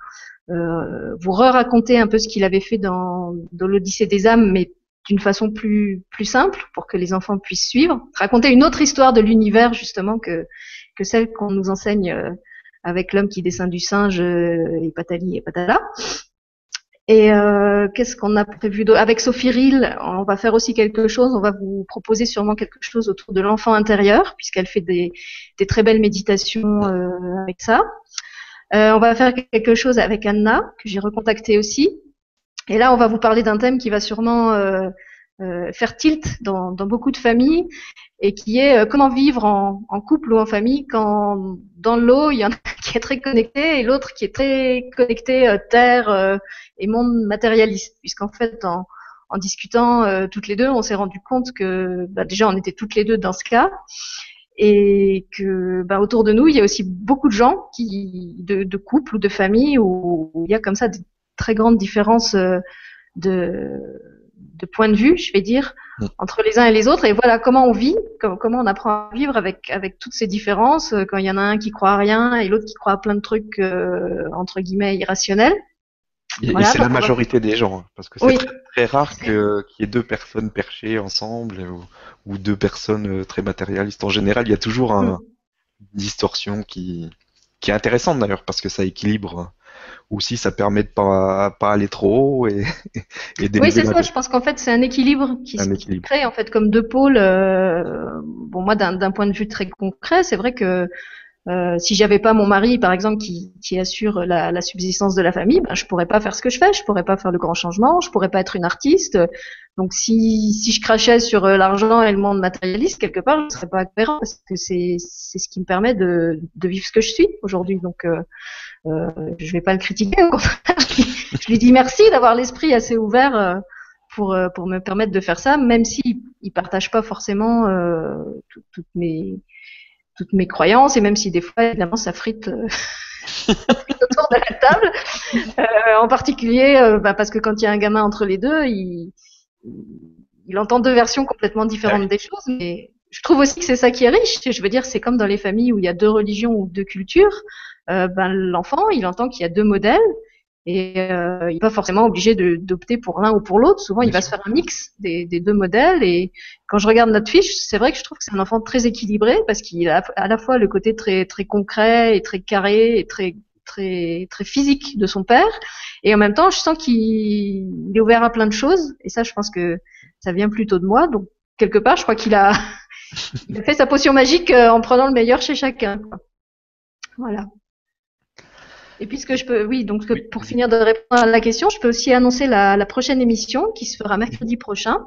euh, vous re-raconter un peu ce qu'il avait fait dans, dans l'Odyssée des âmes, mais d'une façon plus plus simple pour que les enfants puissent suivre. Raconter une autre histoire de l'univers justement que que celle qu'on nous enseigne avec l'homme qui descend du singe et patali et patala. Et euh, qu'est-ce qu'on a prévu Avec Sophie Rill, on va faire aussi quelque chose. On va vous proposer sûrement quelque chose autour de l'enfant intérieur, puisqu'elle fait des, des, très belles méditations euh, avec ça. Euh, on va faire quelque chose avec Anna, que j'ai recontacté aussi. Et là, on va vous parler d'un thème qui va sûrement euh, euh, faire tilt dans, dans, beaucoup de familles et qui est euh, comment vivre en, en, couple ou en famille quand dans l'eau il y en a qui est très connecté et l'autre qui est très connecté euh, terre euh, et monde matérialiste. Puisqu'en fait en, en discutant euh, toutes les deux on s'est rendu compte que bah, déjà on était toutes les deux dans ce cas. Et que bah, autour de nous il y a aussi beaucoup de gens qui de, couples ou de familles où, où, il y a comme ça des très grandes différences de de point de vue, je vais dire, mm. entre les uns et les autres. Et voilà comment on vit, comment on apprend à vivre avec avec toutes ces différences. Euh, quand il y en a un qui croit à rien et l'autre qui croit à plein de trucs euh, entre guillemets irrationnels. Et, voilà, c'est la majorité des gens, hein, parce que c'est oui. très, très, rare qu'il y ait deux personnes perchées ensemble ou, ou, deux personnes euh, très matérialistes. En général, il y a toujours un, mm. une distorsion qui, qui est intéressante d'ailleurs, parce que ça équilibre ou si ça permet de pas pas aller trop haut et, et Oui, c'est ça. Je pense qu'en fait, c'est un équilibre qui un se équilibre. crée en fait comme deux pôles. Euh, bon, moi, d'un point de vue très concret, c'est vrai que euh, si j'avais pas mon mari, par exemple, qui, qui assure la, la, subsistance de la famille, ben, je pourrais pas faire ce que je fais, je pourrais pas faire le grand changement, je pourrais pas être une artiste. Donc, si, si je crachais sur euh, l'argent et le monde matérialiste, quelque part, je serais pas cohérent parce que c'est ce qui me permet de, de vivre ce que je suis aujourd'hui. Donc, euh, euh, je vais pas le critiquer, au contraire, je lui dis merci d'avoir l'esprit assez ouvert. Euh, pour, pour me permettre de faire ça, même s'il il partage pas forcément toutes mes toutes mes croyances et même si des fois évidemment ça frite, euh, autour de la table. Euh, en particulier euh, bah, parce que quand il y a un gamin entre les deux il, il entend deux versions complètement différentes des choses mais je trouve aussi que c'est ça qui est riche je veux dire c'est comme dans les familles où il y a deux religions ou deux cultures ben l'enfant il entend qu'il y a deux modèles et euh, il n'est pas forcément obligé d'opter pour l'un ou pour l'autre. Souvent, il va se faire un mix des, des, deux modèles. Et quand je regarde notre fiche, c'est vrai que je trouve que c'est un enfant très équilibré parce qu'il a à la fois le côté très très concret et très carré et très très très physique de son père, et en même temps, je sens qu'il est ouvert à plein de choses. Et ça, je pense que ça vient plutôt de moi. Donc quelque part, je crois qu'il a, il a fait sa potion magique euh, en prenant le meilleur chez chacun. Voilà. Et puisque je peux, oui, donc pour finir de répondre à la question, je peux aussi annoncer la, la prochaine émission qui se fera mercredi prochain.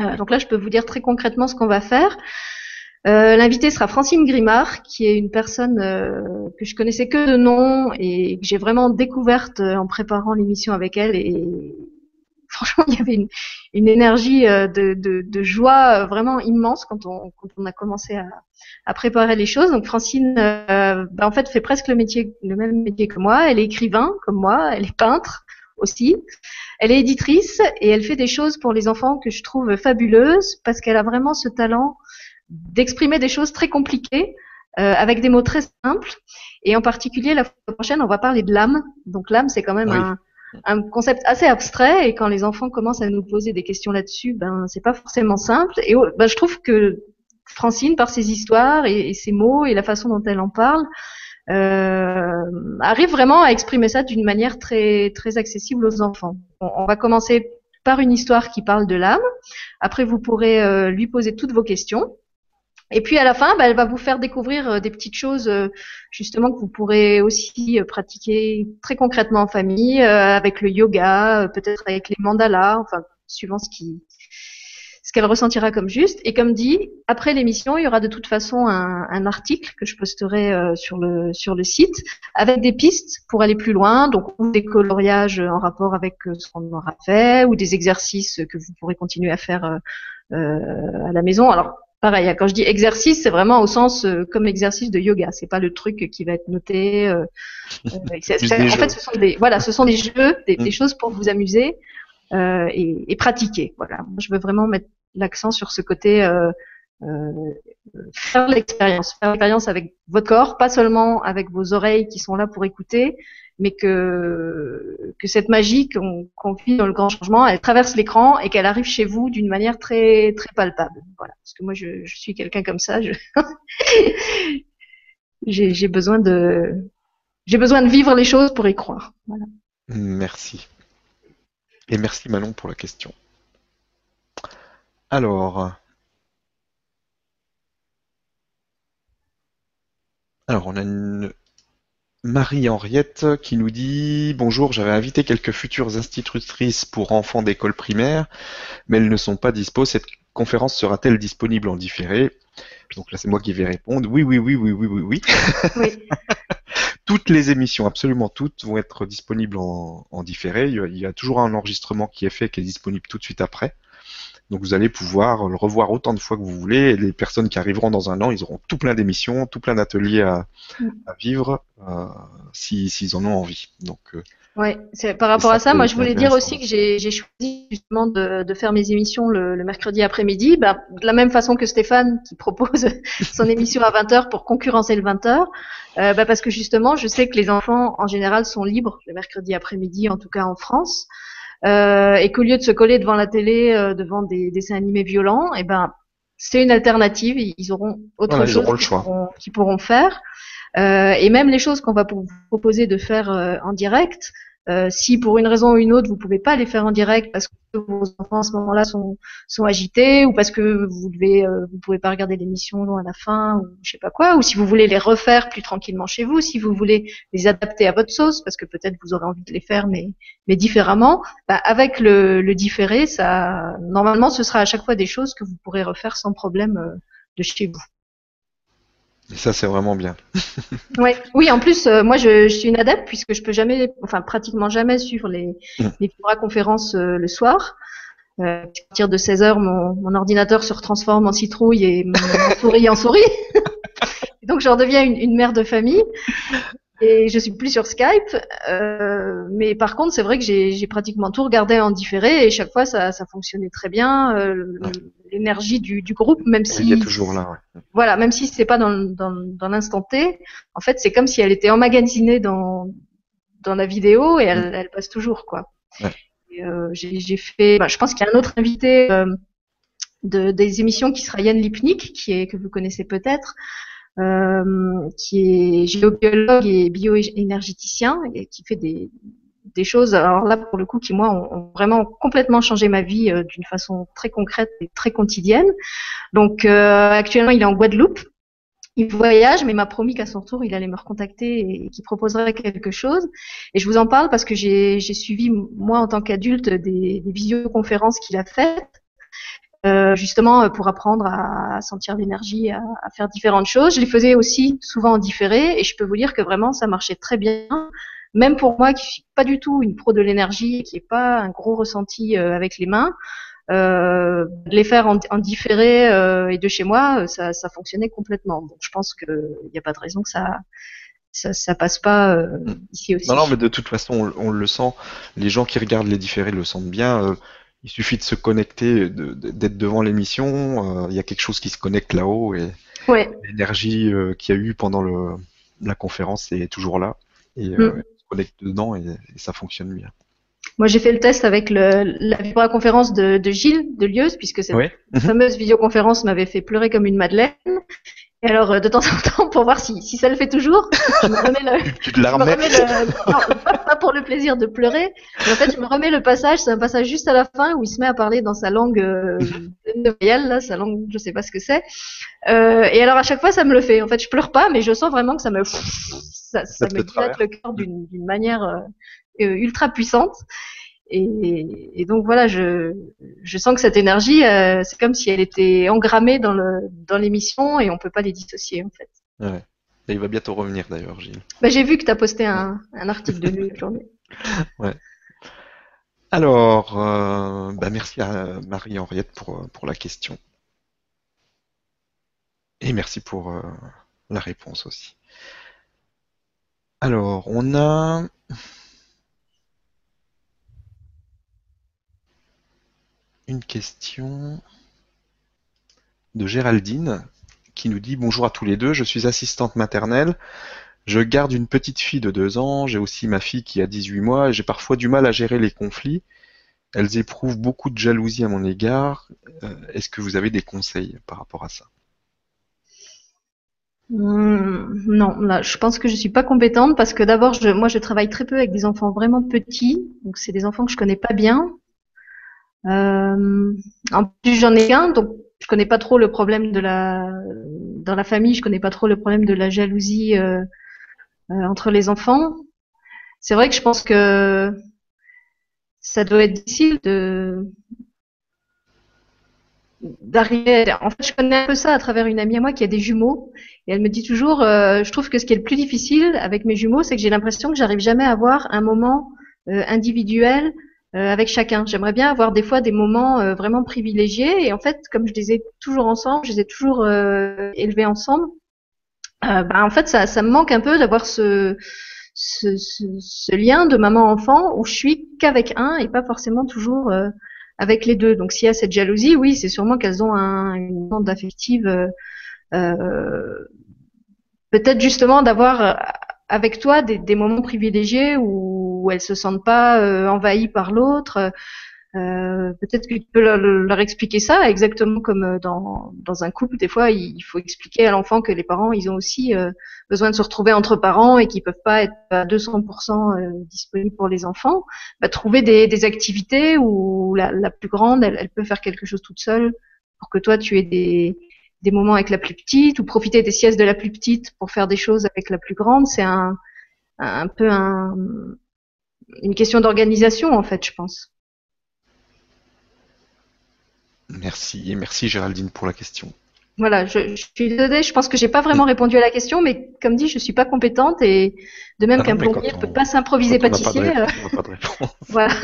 Euh, donc là, je peux vous dire très concrètement ce qu'on va faire. Euh, L'invité sera Francine Grimard, qui est une personne euh, que je connaissais que de nom et que j'ai vraiment découverte euh, en préparant l'émission avec elle. Et franchement, il y avait une, une énergie euh, de, de, de, joie vraiment immense quand on, quand on a commencé à, à préparer les choses. Donc Francine, euh, bah, en fait, fait presque le métier, le même métier que moi. Elle est écrivain comme moi, elle est peintre aussi. Elle est éditrice et elle fait des choses pour les enfants que je trouve fabuleuses parce qu'elle a vraiment ce talent d'exprimer des choses très compliquées euh, avec des mots très simples. Et en particulier, la fois prochaine, on va parler de l'âme. Donc l'âme, c'est quand même oui. un, un concept assez abstrait et quand les enfants commencent à nous poser des questions là-dessus, ben c'est pas forcément simple. Et ben, je trouve que Francine, par ses histoires et, ses mots et la façon dont elle en parle, euh, arrive vraiment à exprimer ça d'une manière très très accessible aux enfants. On, on, va commencer par une histoire qui parle de l'âme. Après, vous pourrez euh, lui poser toutes vos questions. Et puis à la fin, bah, elle va vous faire découvrir euh, des petites choses euh, justement que vous pourrez aussi euh, pratiquer très concrètement en famille, avec le yoga, peut-être avec les mandalas, enfin suivant ce qui ce qu'elle ressentira comme juste. Et comme dit, après l'émission, il y aura de toute façon un, un article que je posterai euh, sur le sur le site avec des pistes pour aller plus loin, donc ou des coloriages en rapport avec ce qu'on aura fait, ou des exercices que vous pourrez continuer à faire euh à la maison. Alors pareil, quand je dis exercice, c'est vraiment au sens euh, comme exercice de yoga. C'est pas le truc qui va être noté. Euh, euh, en fait, ce sont des voilà, ce sont des jeux, des, mm. des choses pour vous amuser et, et, pratiquer. Voilà, je veux vraiment mettre l'accent sur ce côté euh, euh, faire l'expérience, faire l'expérience avec votre corps, pas seulement avec vos oreilles qui sont là pour écouter, mais que cette magie qu'on vit dans le grand changement, elle traverse l'écran et qu'elle arrive chez vous d'une manière très très palpable. Voilà, parce que moi je, je suis quelqu'un comme ça, j'ai besoin de j'ai besoin de vivre les choses pour y croire. Voilà. Merci. Et merci Manon pour la question. Alors, alors on a une Marie-Henriette qui nous dit Bonjour, j'avais invité quelques futures institutrices pour enfants d'école primaire, mais elles ne sont pas dispo. Cette conférence sera-t-elle disponible en différé? Donc là, c'est moi qui vais répondre Oui, oui, oui, oui, oui, oui, oui. oui. toutes les émissions, absolument toutes, vont être disponibles en, différé. Il y, a, toujours un enregistrement qui est fait, qui est disponible tout de suite après. Donc vous allez pouvoir le revoir autant de fois que vous voulez. Et les personnes qui arriveront dans un an, ils auront tout plein d'émissions, tout plein d'ateliers à, mm. vivre, euh, s'ils en ont envie. Donc euh, Ouais, par rapport à ça, moi je voulais dire aussi que j'ai choisi justement de, de, faire mes émissions le, le mercredi après-midi, bah, de la même façon que Stéphane qui propose son émission à 20h pour concurrencer le 20h, euh, bah, parce que justement je sais que les enfants en général sont libres le mercredi après-midi, en tout cas en France, euh, et qu'au lieu de se coller devant la télé, euh, devant des, dessins animés violents, et eh ben c'est une alternative, ils auront autre chose qu'ils pourront, faire. Euh, et même les choses qu'on va vous proposer de faire euh, en direct, euh, si pour une raison ou une autre vous pouvez pas les faire en direct parce que vos enfants à ce moment-là sont, sont agités ou parce que vous devez vous pouvez pas regarder l'émission à la fin ou je sais pas quoi ou si vous voulez les refaire plus tranquillement chez vous si vous voulez les adapter à votre sauce parce que peut-être vous aurez envie de les faire mais différemment bah, avec le, le différé ça normalement ce sera à chaque fois des choses que vous pourrez refaire sans problème de chez vous et ça, c'est vraiment bien. ouais. Oui, en plus, euh, moi, je, je, suis une adepte puisque je peux jamais, enfin, pratiquement jamais suivre les, mm. les conférences euh, le soir. Euh, à partir de 16 heures, mon, mon, ordinateur se retransforme en citrouille et mon, souris en souris. Donc, j'en deviens une, une, mère de famille et je suis plus sur Skype. Euh, mais par contre, c'est vrai que j'ai pratiquement tout regardé en différé et chaque fois ça, ça fonctionnait très bien. Euh, L'énergie du, du, groupe, même si il est toujours là. Ouais. Voilà, même si c'est pas dans, dans, dans l'instant T, en fait, c'est comme si elle était emmagasinée dans dans la vidéo et elle, mm. elle passe toujours quoi. Ouais. Euh, j'ai fait, bah, je pense qu'il y a un autre invité euh, de, des émissions qui sera Yann Lipnik, qui est que vous connaissez peut-être, euh, qui est géobiologue et bioénergéticien et qui fait des, des choses, alors là pour le coup, qui moi ont, vraiment complètement changé ma vie euh, d'une façon très concrète et très quotidienne. Donc euh, actuellement il est en Guadeloupe. Il voyage, mais m'a promis qu'à son retour, il allait me recontacter et, qu'il proposerait quelque chose. Et je vous en parle parce que j'ai suivi, moi, en tant qu'adulte, des, des visioconférences qu'il a faites euh, justement euh, pour apprendre à, sentir l'énergie, à, faire différentes choses. Je les faisais aussi souvent en différé et je peux vous dire que vraiment ça marchait très bien. Même pour moi qui suis pas du tout une pro de l'énergie, qui n'ai pas un gros ressenti euh, avec les mains, euh, les faire en, en différé et de chez moi, ça, ça fonctionnait complètement. Donc je pense qu'il n'y a pas de raison que ça, ça, ça passe pas ici aussi. Non, non, mais de toute façon, on, on, le sent. Les gens qui regardent les différés le sentent bien. Il suffit de se connecter, d'être devant l'émission. Euh, il y a quelque chose qui se connecte là-haut et l'énergie euh, qu'il y a eu pendant le, la conférence est toujours là et euh, mm. se connecte dedans et, ça fonctionne bien. Moi, j'ai fait le test avec le, la conférence de, de Gilles de Lieuse, puisque cette fameuse visioconférence m'avait fait pleurer comme une madeleine. Et alors, euh, de temps en temps, pour voir si, si ça le fait toujours, je me remets le. tu te la remets, pas pour le plaisir de pleurer. Mais en fait, je me remets le passage. C'est un passage juste à la fin où il se met à parler dans sa langue euh, là, sa langue, je sais pas ce que c'est. Euh, et alors, à chaque fois, ça me le fait. En fait, je pleure pas, mais je sens vraiment que ça me. Ça, ça, me dilate le cœur d'une manière euh, ultra puissante. Et, et, donc voilà, je, je sens que cette énergie, euh, c'est comme si elle était engrammée dans le dans l'émission et on peut pas les dissocier en fait. Ouais. Et il va bientôt revenir d'ailleurs, Gilles. Bah, j'ai vu que tu as posté un, un article de lui aujourd'hui. Ouais. Alors, euh, bah merci à Marie-Henriette pour, pour la question. Et merci pour euh, la réponse aussi. Alors, on a une question. de Géraldine qui nous dit bonjour à tous les deux, je suis assistante maternelle, je garde une petite fille de deux ans, j'ai aussi ma fille qui a 18 mois et j'ai parfois du mal à gérer les conflits. Elles éprouvent beaucoup de jalousie à mon égard. Euh, est-ce que vous avez des conseils par rapport à ça? Hmm, non, là, je pense que je suis pas compétente parce que d'abord, moi, je travaille très peu avec des enfants vraiment petits, donc c'est des enfants que je connais pas bien. Euh, en plus, j'en ai qu'un, donc je connais pas trop le problème de la dans la famille, je connais pas trop le problème de la jalousie euh, euh, entre les enfants. C'est vrai que je pense que ça doit être difficile de d'arriver. En fait, je connais un peu ça à travers une amie à moi qui a des jumeaux, et elle me dit toujours, euh, je trouve que ce qui est le plus difficile avec mes jumeaux, c'est que j'ai l'impression que j'arrive jamais à avoir un moment euh, individuel avec chacun. J'aimerais bien avoir des fois des moments vraiment privilégiés, et en fait, comme je les ai toujours ensemble, je les ai toujours élevés ensemble. ben, en fait, ça, ça me manque un peu d'avoir ce, ce, ce, lien de maman-enfant où je suis qu'avec un et pas forcément toujours avec les deux. Donc s'il y a cette jalousie, oui, c'est sûrement qu'elles ont un, une bande affective. Euh, euh, peut-être justement d'avoir euh, avec toi des, des, moments privilégiés où, où elles se sentent pas euh, envahies par l'autre. Euh, peut-être que tu peux leur, leur, expliquer ça, exactement comme euh, dans, dans un couple. Des fois, il faut expliquer à l'enfant que les parents, ils ont aussi euh, besoin de se retrouver entre parents et qu'ils peuvent pas être à 200% euh, disponibles pour les enfants. Bah, trouver des, des, activités où la, la plus grande, elle, elle, peut faire quelque chose toute seule pour que toi, tu aies des, des moments avec la plus petite ou profiter des siestes de la plus petite pour faire des choses avec la plus grande. C'est un, un peu un, une question d'organisation, en fait, je pense. Merci et merci Géraldine pour la question. Voilà, je, je suis désolée, je pense que j'ai pas vraiment répondu à la question, mais comme dit, je suis pas compétente et de même ah qu'un plombier ne peut pas s'improviser pâtissier. De, pas de réponse. voilà.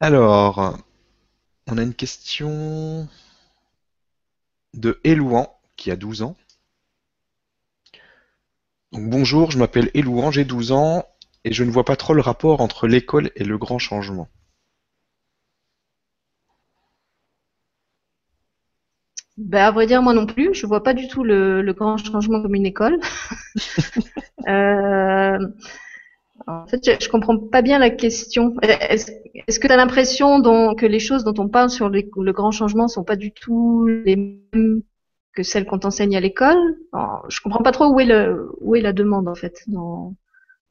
Alors, on a une question de Elouan qui a 12 ans. Donc, bonjour, je m'appelle Elouan, j'ai 12 ans et je ne vois pas trop le rapport entre l'école et le grand changement. Ben, à vrai dire, moi non plus. Je vois pas du tout le, le grand changement comme une école. euh, en fait, je, je, comprends pas bien la question. Est-ce est que tu as l'impression que les choses dont on parle sur les, le grand changement sont pas du tout les mêmes que celles qu'on t'enseigne à l'école Je comprends pas trop où est, le, où est la demande en fait dans,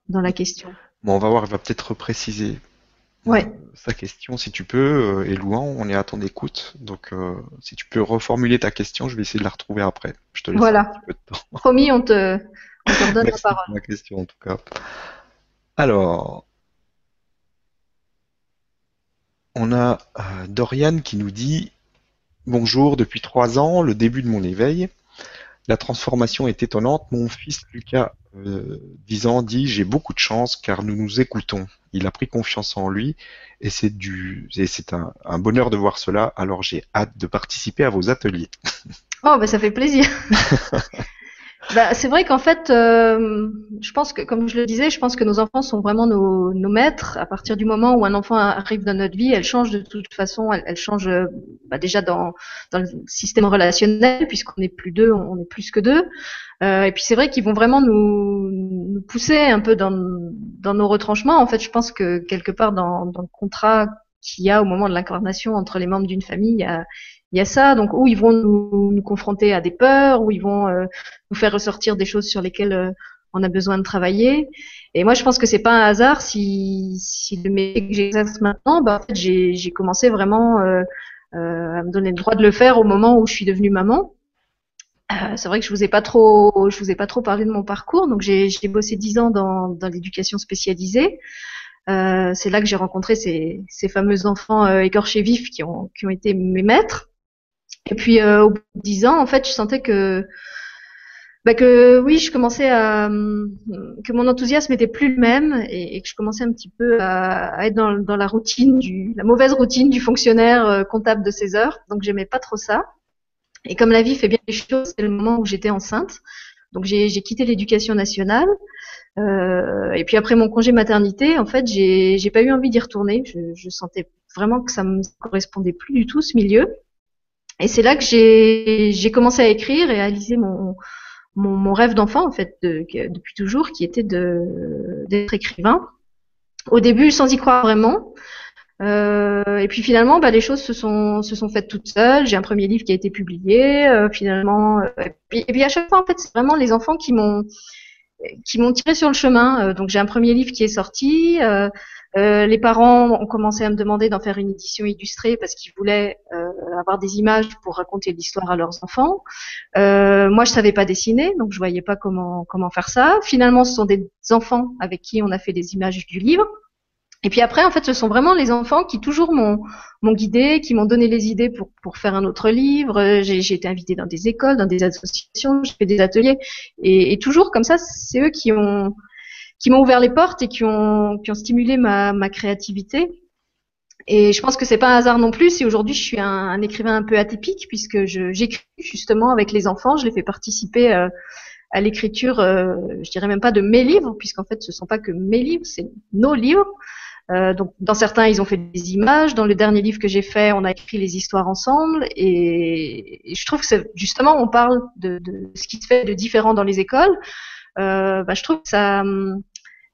dans la question. Bon, on va voir, elle va peut-être préciser ouais. sa question, si tu peux, euh, et Louan, on est à ton écoute. Donc, euh, si tu peux reformuler ta question, je vais essayer de la retrouver après. Je te laisse voilà. un petit peu de temps. Promis, on te, on te redonne Merci la parole. pour ma question, en tout cas. Alors, on a euh, Dorian qui nous dit Bonjour, depuis trois ans, le début de mon éveil. La transformation est étonnante. Mon fils Lucas, euh, 10 ans, dit J'ai beaucoup de chance car nous nous écoutons. Il a pris confiance en lui et c'est du et c'est un, un, bonheur de voir cela. Alors j'ai hâte de participer à vos ateliers. Oh, bah ça fait plaisir. bah, c'est vrai qu'en fait, euh, je pense que, comme je le disais, je pense que nos enfants sont vraiment nos, maîtres. À partir du moment où un enfant arrive dans notre vie, elle change de toute façon. Elle, change bah, déjà dans, le système relationnel, puisqu'on n'est plus deux, on est plus que deux. Euh, et puis c'est vrai qu'ils vont vraiment nous, nous, pousser un peu dans, dans nos retranchements. En fait, je pense que quelque part dans, dans le contrat qu'il y a au moment de l'incarnation entre les membres d'une famille, il y a, il y a ça, donc où ils vont nous, nous confronter à des peurs, où ils vont euh, nous faire ressortir des choses sur lesquelles euh, on a besoin de travailler. Et moi, je pense que c'est pas un hasard si, si le métier que j'exerce maintenant, bah, en fait, j'ai commencé vraiment euh, à me donner le droit de le faire au moment où je suis devenue maman. c'est vrai que je vous ai pas trop, je vous ai pas trop parlé de mon parcours. Donc j'ai bossé dix ans dans, dans l'éducation spécialisée. C'est là que j'ai rencontré ces, ces, fameux enfants écorchés vifs qui ont, qui ont été mes maîtres. Et puis euh, au bout de dix ans, en fait, je sentais que bah que oui, je commençais à que mon enthousiasme était plus le même et, que je commençais un petit peu à, être dans, dans, la routine du la mauvaise routine du fonctionnaire euh, comptable de ses heures. Donc j'aimais pas trop ça. Et comme la vie fait bien les choses, c'est le moment où j'étais enceinte. Donc j'ai quitté l'éducation nationale. Euh, et puis après mon congé maternité, en fait, j'ai pas eu envie d'y retourner. Je, je, sentais vraiment que ça me correspondait plus du tout ce milieu. Et c'est là que j'ai commencé à écrire et à réaliser mon mon, mon rêve d'enfant en fait de, depuis toujours, qui était d'être écrivain. Au début, sans y croire vraiment. Euh, et puis finalement, bah, les choses se sont se sont faites toutes seules. J'ai un premier livre qui a été publié. Euh, finalement, euh, et, puis, à chaque fois, en fait, c'est vraiment les enfants qui m'ont qui m'ont tiré sur le chemin. Euh, donc j'ai un premier livre qui est sorti. Euh, euh, les parents ont commencé à me demander d'en faire une édition illustrée parce qu'ils voulaient avoir des images pour raconter l'histoire à leurs enfants. moi, je savais pas dessiner, donc je voyais pas comment comment faire ça. Finalement, ce sont des enfants avec qui on a fait des images du livre. Et puis après, en fait, ce sont vraiment les enfants qui toujours m'ont guidé, qui m'ont donné les idées pour, faire un autre livre. J'ai été invitée dans des écoles, dans des associations, j'ai fait des ateliers. Et toujours comme ça, c'est eux qui ont qui m'ont ouvert les portes et qui ont, qui ont stimulé ma, ma créativité. Et je pense que c'est pas un hasard non plus si aujourd'hui je suis un, un, écrivain un peu atypique puisque j'écris justement avec les enfants, je les fais participer euh, à l'écriture, euh, je dirais même pas de mes livres puisqu'en fait ce sont pas que mes livres, c'est nos livres. Euh, donc, dans certains, ils ont fait des images. Dans le dernier livre que j'ai fait, on a écrit les histoires ensemble. Et, je trouve que justement, on parle de, de, ce qui se fait de différent dans les écoles. Euh, bah, je trouve que ça,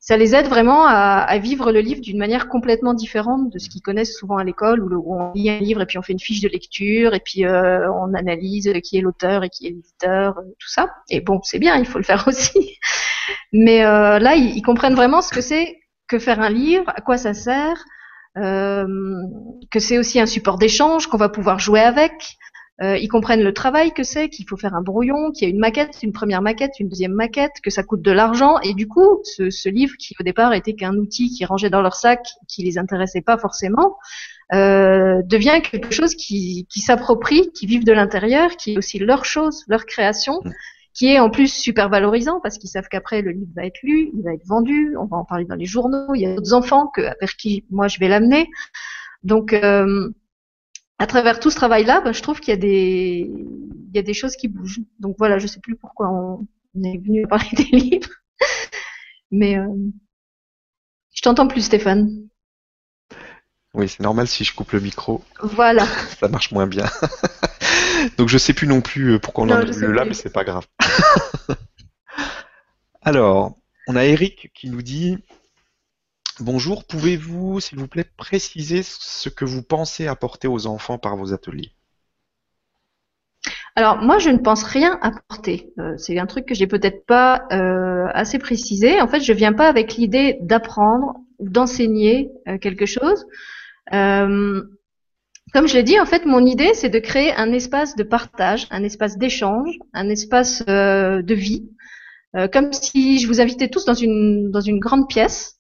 ça les aide vraiment à, à vivre le livre d'une manière complètement différente de ce qu'ils connaissent souvent à l'école, où, on lit un livre et puis on fait une fiche de lecture et puis euh, on analyse qui est l'auteur et qui est l'éditeur, euh, tout ça. Et bon, c'est bien, il faut le faire aussi. Mais euh, là, ils, ils comprennent vraiment ce que c'est que faire un livre, à quoi ça sert, euh, que c'est aussi un support d'échange, qu'on va pouvoir jouer avec. Euh, ils comprennent le travail que c'est, qu'il faut faire un brouillon, qu'il y a une maquette, une première maquette, une deuxième maquette, que ça coûte de l'argent. Et du coup, ce, ce, livre qui au départ était qu'un outil qui rangeait dans leur sac, qui les intéressait pas forcément, euh, devient quelque chose qui, qui s'approprie, qui vivent de l'intérieur, qui est aussi leur chose, leur création. Mmh qui est en plus super valorisant parce qu'ils savent qu'après le livre va être lu, il va être vendu, on va en parler dans les journaux, il y a d'autres enfants que, vers qui moi je vais l'amener. Donc euh, à travers tout ce travail-là, bah, je trouve qu'il y a des il y a des choses qui bougent. Donc voilà, je sais plus pourquoi on, est venu parler des livres, mais euh, je t'entends plus, Stéphane. Oui, c'est normal si je coupe le micro. Voilà. Ça marche moins bien. Donc je sais plus non plus euh, pourquoi on non, en est là, mais c'est pas grave. Alors, on a Eric qui nous dit Bonjour, pouvez-vous, s'il vous plaît, préciser ce que vous pensez apporter aux enfants par vos ateliers? Alors moi je ne pense rien apporter. Euh, c'est un truc que j'ai peut-être pas euh, assez précisé. En fait, je viens pas avec l'idée d'apprendre ou d'enseigner euh, quelque chose. Comme je l'ai dit, en fait, mon idée, c'est de créer un espace de partage, un espace d'échange, un espace de vie, comme si je vous invitais tous dans une grande pièce,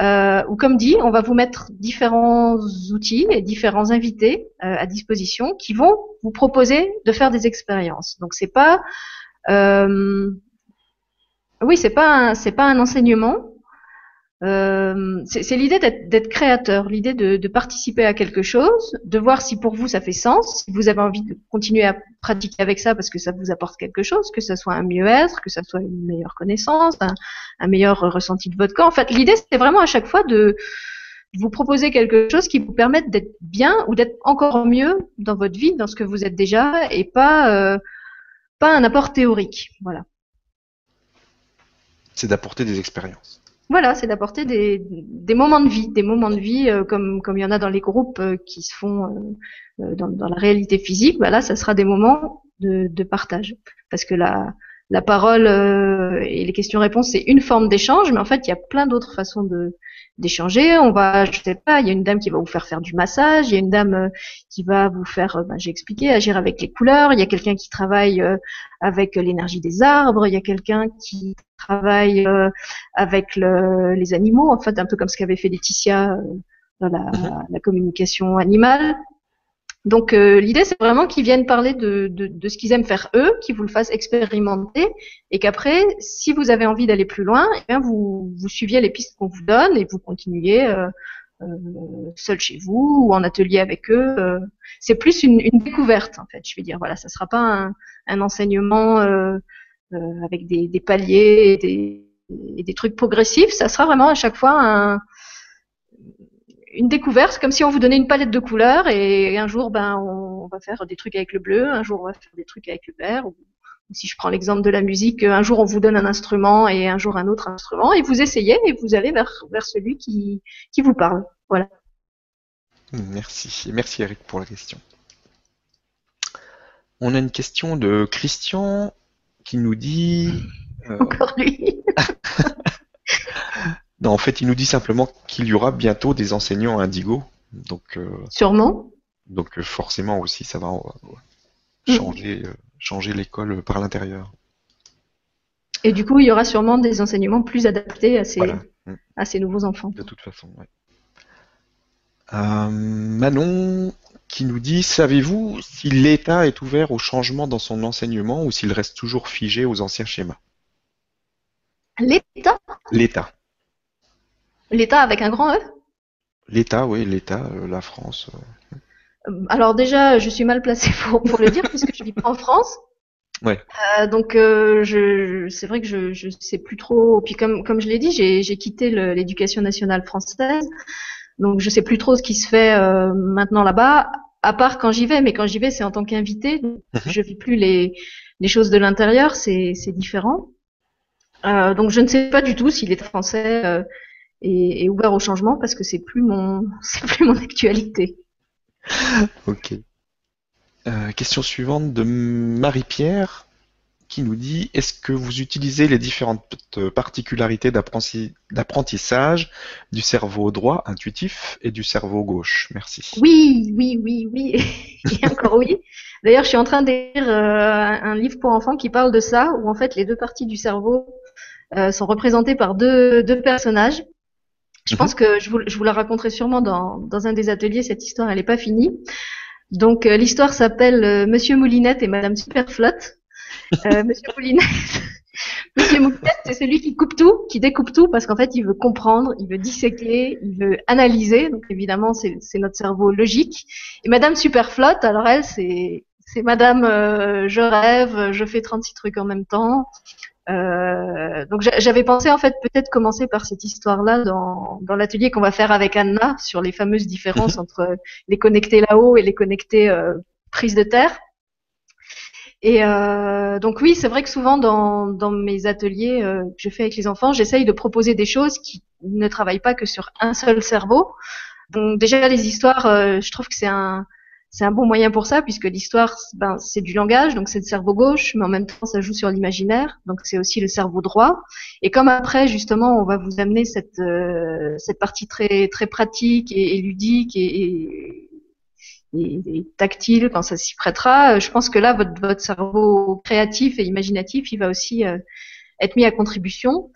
euh, où, comme dit, on va vous mettre différents outils et différents invités euh, à disposition qui vont vous proposer de faire des expériences. Donc, c'est pas, euh, oui, c'est pas c'est pas un enseignement, euh, c'est l'idée d'être créateur, l'idée de, participer à quelque chose, de voir si pour vous ça fait sens, si vous avez envie de continuer à pratiquer avec ça parce que ça vous apporte quelque chose, que ça soit un mieux-être, que ça soit une meilleure connaissance, un, un meilleur ressenti de votre corps. En fait, l'idée c'est vraiment à chaque fois de vous proposer quelque chose qui vous permette d'être bien ou d'être encore mieux dans votre vie, dans ce que vous êtes déjà, et pas euh, pas un apport théorique. Voilà. C'est d'apporter des expériences. Voilà, c'est d'apporter des, des, moments de vie, des moments de vie euh, comme il y en a dans les groupes euh, qui se font euh, dans, dans, la réalité physique. Bah là, ça sera des moments de, de partage, parce que la la parole et les questions-réponses c'est une forme d'échange, mais en fait il y a plein d'autres façons de d'échanger. On va, je sais pas, il y a une dame qui va vous faire faire du massage, il y a une dame euh, qui va vous faire, ben, j'ai expliqué, agir avec les couleurs. Il y a quelqu'un qui travaille euh, avec l'énergie des arbres. Il y a quelqu'un qui travaille avec le, les animaux, en fait, un peu comme ce qu'avait fait Laetitia dans la, mhm. la communication animale. Donc euh, l'idée c'est vraiment qu'ils viennent parler de, de, de ce qu'ils aiment faire eux, qu'ils vous le fassent expérimenter, et qu'après, si vous avez envie d'aller plus loin, eh bien vous, vous suiviez les pistes qu'on vous donne et vous continuez euh, euh, seul chez vous ou en atelier avec eux. Euh. c'est plus une, une, découverte en fait. Je vais dire voilà, ça sera pas un, un enseignement euh, avec des, des paliers et des, et des trucs progressifs. Ça sera vraiment à chaque fois un une découverte, comme si on vous donnait une palette de couleurs et un jour, ben, on va faire des trucs avec le bleu, un jour on va faire des trucs avec le vert. Ou, si je prends l'exemple de la musique, un jour on vous donne un instrument et un jour un autre instrument et vous essayez et vous allez vers, vers celui qui, qui vous parle. Voilà. Merci. Merci Eric pour la question. On a une question de Christian qui nous dit. Euh, Encore lui. non, en fait, il nous dit simplement qu'il y aura bientôt des enseignants indigo. Donc. Euh, Sûrement. Donc euh, forcément aussi, ça va changer, changer l'école par l'intérieur. Et du coup, il y aura sûrement des enseignements plus adaptés à ces, à ces nouveaux enfants. De toute façon, oui. Manon qui nous dit Savez-vous si l'État est ouvert au changement dans son enseignement ou s'il reste toujours figé aux anciens schémas? L'État? L'État. L'État avec un grand E? L'État, oui, l'État, euh, la France. Euh. Alors déjà, je suis mal placée pour, pour le dire puisque je vis pas en France. Ouais. Euh, donc je, c'est vrai que je je sais plus trop. Puis comme comme je l'ai dit, j'ai quitté l'éducation nationale française. Donc je sais plus trop ce qui se fait euh, maintenant là-bas, à part quand j'y vais. Mais quand j'y vais, c'est en tant qu'invité. Mhm. Je vis plus les, les choses de l'intérieur, c'est différent. Euh, donc je ne sais pas du tout s'il est français est, ouvert au changement parce que c'est plus mon c'est plus mon actualité. Ok. Euh, question suivante de Marie-Pierre qui nous dit est-ce que vous utilisez les différentes particularités d'apprentissage du cerveau droit intuitif et du cerveau gauche? Merci. Oui, oui, oui, oui, et encore oui. D'ailleurs, je suis en train d'écrire euh, un livre pour enfants qui parle de ça, où en fait les deux parties du cerveau euh, sont représentées par deux, deux personnages. Je pense mhm. que je vous, je vous, la raconterai sûrement dans, dans un des ateliers. Cette histoire, elle n'est pas finie. Donc euh, l'histoire s'appelle Monsieur Moulinette et Madame Superflotte. Euh, Monsieur Moulinette, Monsieur Moulinette, c'est celui qui coupe tout, qui découpe tout, parce qu'en fait, il veut comprendre, il veut disséquer, il veut analyser. Donc évidemment, c'est notre cerveau logique. Et Madame Superflotte, alors elle, c'est c'est Madame, euh, je rêve, je fais 36 trucs en même temps. Euh, donc j'avais pensé en fait peut-être commencer par cette histoire-là dans, dans l'atelier qu'on va faire avec Anna sur les fameuses différences entre les connectés là-haut et les connectés euh, prises de terre. Et euh, donc oui, c'est vrai que souvent dans, dans mes ateliers euh, que je fais avec les enfants, j'essaye de proposer des choses qui ne travaillent pas que sur un seul cerveau. Donc déjà les histoires, euh, je trouve que c'est un c'est un bon moyen pour ça puisque l'histoire, ben c'est du langage, donc c'est le cerveau gauche, mais en même temps ça joue sur l'imaginaire, donc c'est aussi le cerveau droit. Et comme après justement on va vous amener cette euh, cette partie très très pratique et, ludique et tactile quand ça s'y prêtera. Euh, je pense que là, votre, votre cerveau créatif et imaginatif, il va aussi euh, être mis à contribution.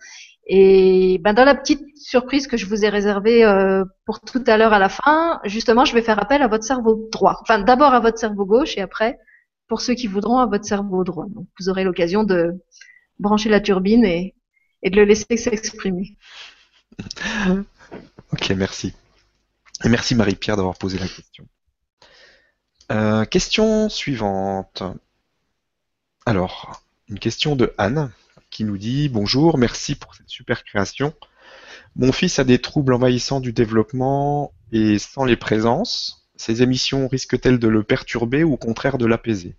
Et ben, dans la petite surprise que je vous ai réservée euh, pour tout à l'heure à la fin, justement, je vais faire appel à votre cerveau droit. Enfin, d'abord à votre cerveau gauche et après, pour ceux qui voudront, à votre cerveau droit. Donc, vous aurez l'occasion de brancher la turbine et, de le laisser s'exprimer. Ok, merci. Et merci Marie-Pierre d'avoir posé la question. Euh, question suivante. Alors, une question de Anne qui nous dit Bonjour, merci pour cette super création. Mon fils a des troubles envahissants du développement et sans les présences, ces émissions risquent-elles de le perturber ou au contraire de l'apaiser?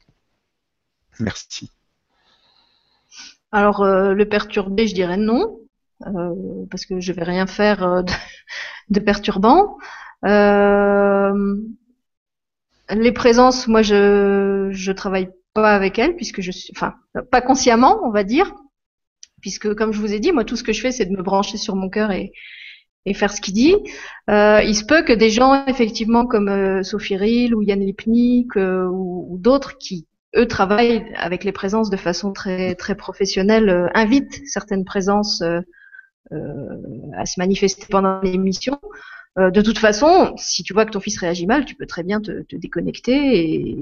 Merci. Alors, euh, le perturber, je dirais non, euh, parce que je vais rien faire de, de perturbant. Les présences, moi, je je travaille pas avec elles puisque je suis, enfin, pas consciemment, on va dire, puisque comme je vous ai dit, moi, tout ce que je fais, c'est de me brancher sur mon cœur et et faire ce qu'il dit. Euh, il se peut que des gens, effectivement, comme euh, Sophie Rill ou Yann Lipnik euh, ou, d'autres qui eux travaillent avec les présences de façon très très professionnelle, invitent certaines présences à se manifester pendant l'émission. Euh, de toute façon, si tu vois que ton fils réagit mal, tu peux très bien te, déconnecter et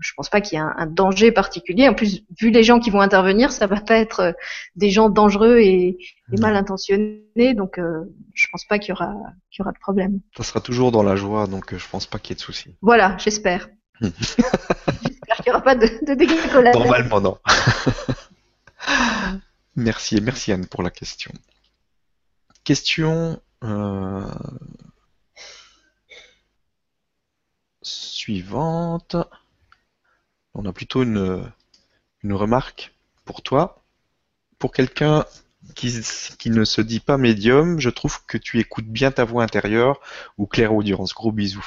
je pense pas qu'il y ait un, danger particulier. En plus, vu les gens qui vont intervenir, ça va pas être euh, des gens dangereux et, mal intentionnés, donc euh, je pense pas qu'il y aura qu'il y aura de problème. Ça sera toujours dans la joie, donc je pense pas qu'il y ait de soucis. Voilà, j'espère. j'espère qu'il n'y aura pas de, de dégâts collatéraux. Normalement, non. merci, merci Anne pour la question. Question euh, suivante. On a plutôt une, une remarque pour toi. Pour quelqu'un qui, qui, ne se dit pas médium, je trouve que tu écoutes bien ta voix intérieure ou claire audience. Gros bisous.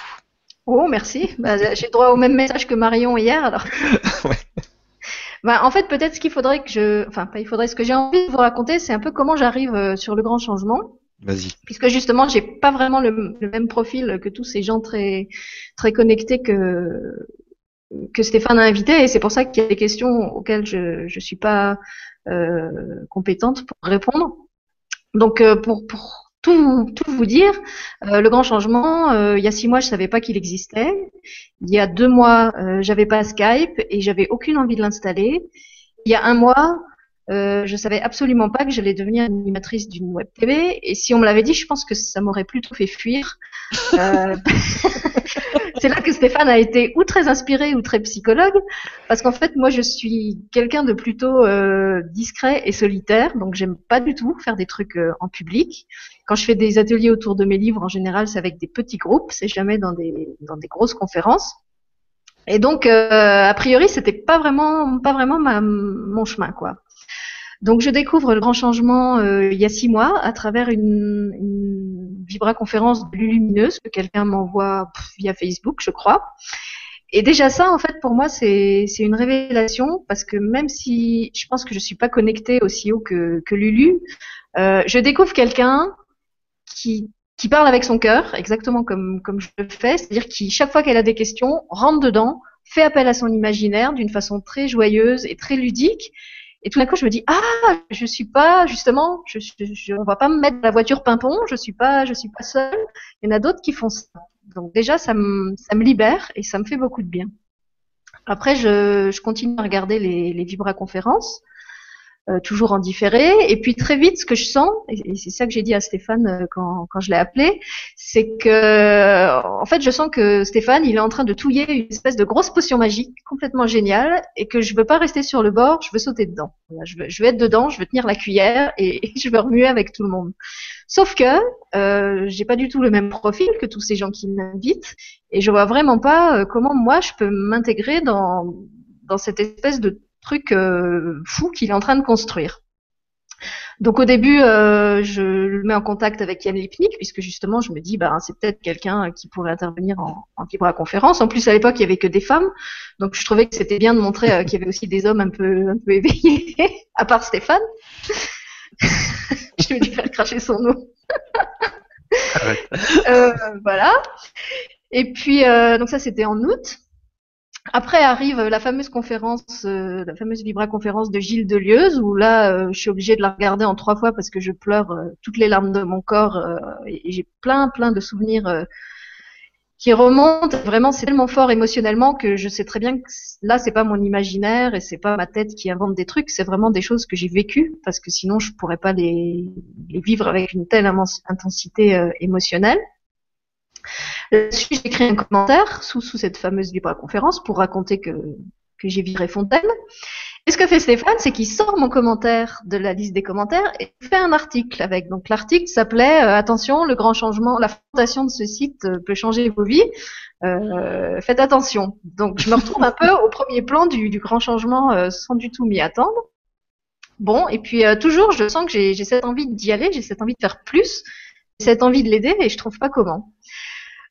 Oh, merci. Bah, J'ai droit au même message que Marion hier, alors. ouais. bah, en fait, peut-être ce qu'il faudrait que je, enfin, pas il faudrait, ce que j'ai envie de vous raconter, c'est un peu comment j'arrive euh, sur le grand changement. Vas-y. Puisque justement, j'ai pas vraiment le, le, même profil que tous ces gens très, très connectés que, que Stéphane a invité, et c'est pour ça qu'il y a des questions auxquelles je, je suis pas euh, compétente pour répondre. Donc, euh, pour, tout, vous dire, euh, le grand changement, il y a six mois, je savais pas qu'il existait. Il y a deux mois, j'avais pas Skype et j'avais aucune envie de l'installer. Il y a un mois, je savais absolument pas que j'allais devenir animatrice d'une web TV. Et si on me l'avait dit, je pense que ça m'aurait plutôt fait fuir. C'est là que Stéphane a été ou très inspiré ou très psychologue, parce qu'en fait, moi, je suis quelqu'un de plutôt euh, discret et solitaire, donc j'aime pas du tout faire des trucs euh, en public. Quand je fais des ateliers autour de mes livres, en général, c'est avec des petits groupes, c'est jamais dans des dans des grosses conférences. Et donc, euh, a priori, c'était pas vraiment pas vraiment ma, mon chemin, quoi. Donc, je découvre le grand changement euh, il y a six mois à travers une, une vibra-conférence de Lumineuse que quelqu'un m'envoie via Facebook, je crois. Et déjà ça, en fait, pour moi, c'est une révélation parce que même si je pense que je suis pas connectée aussi haut que, que Lulu, euh, je découvre quelqu'un qui, qui parle avec son cœur, exactement comme, comme je le fais, c'est-à-dire qui, chaque fois qu'elle a des questions, rentre dedans, fait appel à son imaginaire d'une façon très joyeuse et très ludique, et tout d'un coup, je me dis ah, je suis pas justement, je, je, on va pas me mettre dans la voiture pimpon, je suis pas, je suis pas seule. Il y en a d'autres qui font ça. Donc déjà, ça me, libère et ça me fait beaucoup de bien. Après, je, je continue à regarder les, les vibra-conférences. Euh, toujours en différé. Et puis très vite, ce que je sens, et, c'est ça que j'ai dit à Stéphane euh, quand, quand je l'ai appelé, c'est que, en fait, je sens que Stéphane, il est en train de touiller une espèce de grosse potion magique, complètement géniale, et que je veux pas rester sur le bord, je veux sauter dedans. je, veux, je veux être dedans, je veux tenir la cuillère et, je veux remuer avec tout le monde. Sauf que euh, j'ai pas du tout le même profil que tous ces gens qui m'invitent, et je vois vraiment pas euh, comment moi je peux m'intégrer dans dans cette espèce de truc euh, fou qu'il est en train de construire. Donc au début, euh, je le mets en contact avec Yann Lipnik, puisque justement, je me dis, bah, c'est peut-être quelqu'un qui pourrait intervenir en, en conférence. En plus, à l'époque, il y avait que des femmes, donc je trouvais que c'était bien de montrer euh, qu'il y avait aussi des hommes un peu, un peu éveillés, à part Stéphane. je vais lui faire cracher son nom. euh, voilà. Et puis, euh, donc ça, c'était en août. Après arrive la fameuse conférence, euh, la fameuse Vibra conférence de Gilles Delieuse, où là, euh, je suis obligée de la regarder en trois fois parce que je pleure euh, toutes les larmes de mon corps euh, et, j'ai plein, plein de souvenirs euh, qui remontent. Vraiment, c'est tellement fort émotionnellement que je sais très bien que là, c'est pas mon imaginaire et c'est pas ma tête qui invente des trucs, c'est vraiment des choses que j'ai vécues parce que sinon, je pourrais pas les, les vivre avec une telle intensité émotionnelle. Là-dessus, j'ai écrit un commentaire sous, sous cette fameuse libre conférence pour raconter que, que j'ai viré Fontaine. Et ce que fait Stéphane, c'est qu'il sort mon commentaire de la liste des commentaires et fait un article avec. Donc l'article s'appelait euh, Attention, le grand changement, la fondation de ce site euh, peut changer vos vies. Euh, faites attention. Donc je me retrouve un peu au premier plan du, du grand changement euh, sans du tout m'y attendre. Bon, et puis euh, toujours, je sens que j'ai cette envie d'y aller, j'ai cette envie de faire plus, cette envie de l'aider et je trouve pas comment.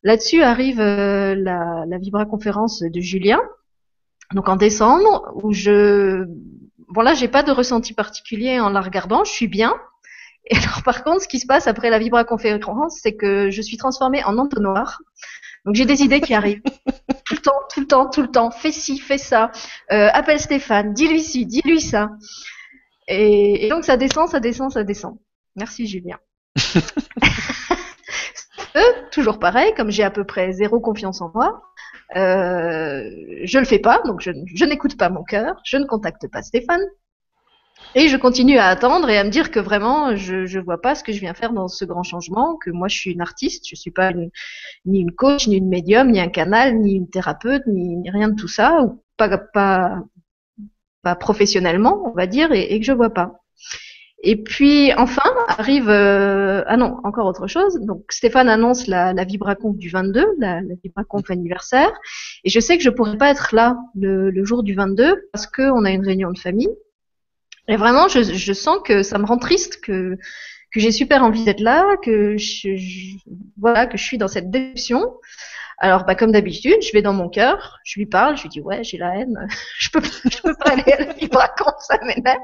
Là-dessus arrive euh, la, la Vibra conférence de Julien, donc en décembre, où je, bon là j'ai pas de ressenti particulier en la regardant, je suis bien. Et alors par contre, ce qui se passe après la Vibra conférence, c'est que je suis transformée en entonnoir. Donc j'ai des idées qui arrivent tout le temps, tout le temps, tout le temps. Fais ci, fais ça. Euh, appelle Stéphane, dis-lui ci, dis-lui ça. Et, et donc ça descend, ça descend, ça descend. Merci Julien. toujours pareil, comme j'ai à peu près zéro confiance en moi, euh, je le fais pas, donc je, n'écoute pas mon cœur, je ne contacte pas Stéphane, et je continue à attendre et à me dire que vraiment, je je vois pas ce que je viens faire dans ce grand changement, que moi je suis une artiste, je suis pas ni une coach, ni une médium, ni un canal, ni une thérapeute, ni, rien de tout ça, ou pas professionnellement, on va dire, et, que je vois pas. Et puis enfin arrive euh, ah non encore autre chose. Donc Stéphane annonce la, la VibraConf du 22, la, la VibraConf anniversaire, et je sais que je pourrais pas être là le, le jour du 22 parce qu'on a une réunion de famille. Et vraiment, je, je sens que ça me rend triste que que j'ai super envie d'être là, que je, je, voilà que je suis dans cette déception. Alors, bah, comme d'habitude, je vais dans mon cœur, je lui parle, je lui dis ouais, j'ai la haine, je peux, je peux pas aller à la VibraConf, ça m'énerve.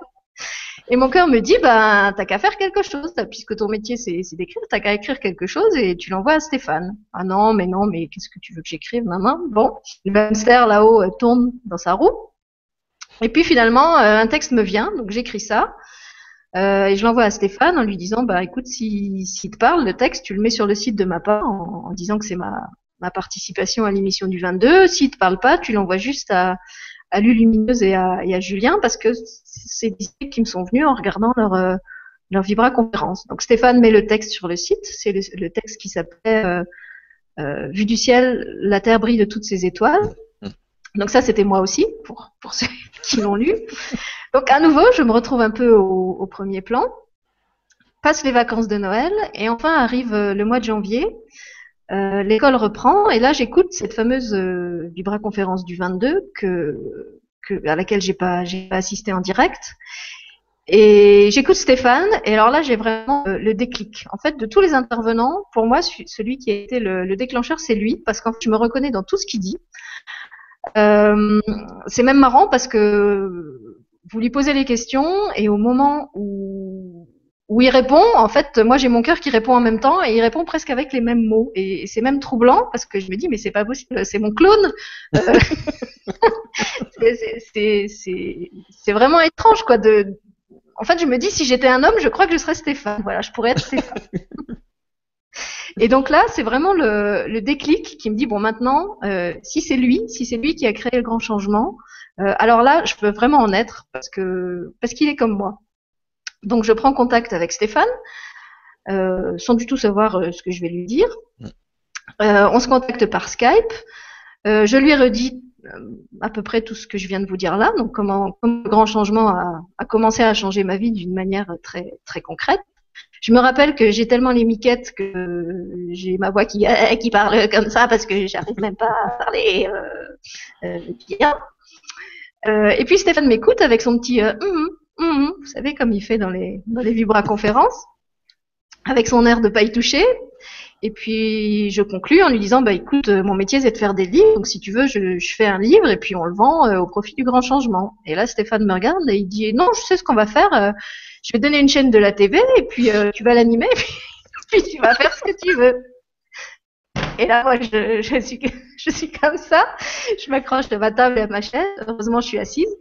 Et mon cœur me dit, bah, t'as qu'à faire quelque chose, puisque ton métier c'est d'écrire, t'as qu'à écrire quelque chose et tu l'envoies à Stéphane. Ah non, mais non, mais qu'est-ce que tu veux que j'écrive, maman? Bon, le hamster là-haut euh, tourne dans sa roue. Et puis finalement, euh, un texte me vient, donc j'écris ça. Euh, et je l'envoie à Stéphane en lui disant, bah écoute, si, si te parle, le texte, tu le mets sur le site de ma part en, disant que c'est ma, ma participation à l'émission du 22. S'il te parle pas, tu l'envoies juste à, à Lulumineuse et à, et à Julien parce que c'est des idées qui me sont venues en regardant leur, euh, leur Vibra conférence. Donc Stéphane met le texte sur le site, c'est le, texte qui s'appelait euh, euh, Vue du ciel, la terre brille de toutes ses étoiles. Donc ça c'était moi aussi pour, pour ceux qui l'ont lu. Donc à nouveau je me retrouve un peu au, au premier plan. Passe les vacances de Noël et enfin arrive euh, le mois de janvier. Euh, l'école reprend et là j'écoute cette fameuse euh, conférence du 22 que, que à laquelle j'ai pas pas assisté en direct. Et j'écoute Stéphane et alors là j'ai vraiment euh, le déclic. En fait de tous les intervenants pour moi celui qui a été le, le déclencheur c'est lui parce qu'en fait je me reconnais dans tout ce qu'il dit. Euh, c'est même marrant parce que vous lui posez les questions et au moment où où il répond, en fait, moi j'ai mon cœur qui répond en même temps et il répond presque avec les mêmes mots. Et c'est même troublant parce que je me dis, mais c'est pas possible, c'est mon clone. Euh, c'est vraiment étrange, quoi. De... En fait, je me dis, si j'étais un homme, je crois que je serais Stéphane. Voilà, je pourrais être Stéphane. Et donc là, c'est vraiment le, le, déclic qui me dit, bon, maintenant, euh, si c'est lui, si c'est lui qui a créé le grand changement, euh, alors là, je peux vraiment en être parce que parce qu'il est comme moi. Donc je prends contact avec Stéphane, euh, sans du tout savoir euh, ce que je vais lui dire. Euh, on se contacte par Skype. Je lui redis à peu près tout ce que je viens de vous dire là. Donc comment, comment le grand changement a, a, commencé à changer ma vie d'une manière très très concrète. Je me rappelle que j'ai tellement les miquettes que j'ai ma voix qui, qui parle comme ça parce que j'arrive même pas à parler bien. et puis Stéphane m'écoute avec son petit mm -hmm. Mmh, vous savez, comme il fait dans les, dans les vibra-conférences, avec son air de pas y toucher. Et puis, je conclus en lui disant, bah, écoute, mon métier, c'est de faire des livres. Donc, si tu veux, je, je fais un livre et puis on le vend euh, au profit du grand changement. Et là, Stéphane me regarde et il dit, non, je sais ce qu'on va faire. Euh, je vais donner une chaîne de la TV et puis euh, tu vas l'animer et puis, puis, tu vas faire ce que tu veux. Et là, moi, je, je, suis, je suis comme ça. Je m'accroche de ma table à ma chaise. Heureusement, je suis assise.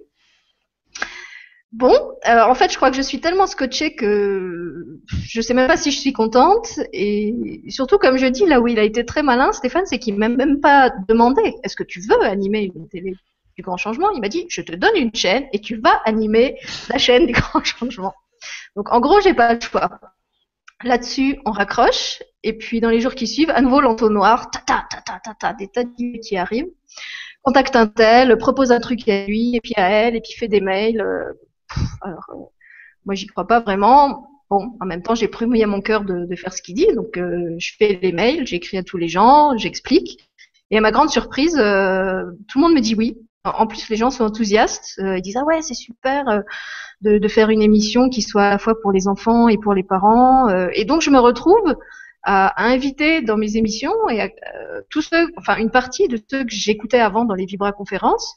Bon, euh, en fait, je crois que je suis tellement scotchée que je sais même pas si je suis contente. Et surtout, comme je dis, là où il a été très malin, Stéphane, c'est qu'il m'a même pas demandé est-ce que tu veux animer une télé du grand changement? Il m'a dit je te donne une chaîne et tu vas animer la chaîne du grand changement. Donc, en gros, j'ai pas le choix. Là-dessus, on raccroche. Et puis, dans les jours qui suivent, à nouveau l'entonnoir, ta ta ta ta ta ta, des tas de qui arrivent. Contacte un tel, propose un truc à lui, et puis à elle, et puis fait des mails. Euh, alors, euh, moi, j'y crois pas vraiment. Bon, en même temps, j'ai promis à mon cœur de, faire ce qu'il dit, donc euh, je fais les mails, j'écris à tous les gens, j'explique. Et à ma grande surprise, euh, tout le monde me dit oui. En plus, les gens sont enthousiastes. Ils disent ah ouais, c'est super de, faire une émission qui soit à la fois pour les enfants et pour les parents. et donc, je me retrouve à, inviter dans mes émissions et à, tous ceux, enfin une partie de ceux que j'écoutais avant dans les Vibra conférences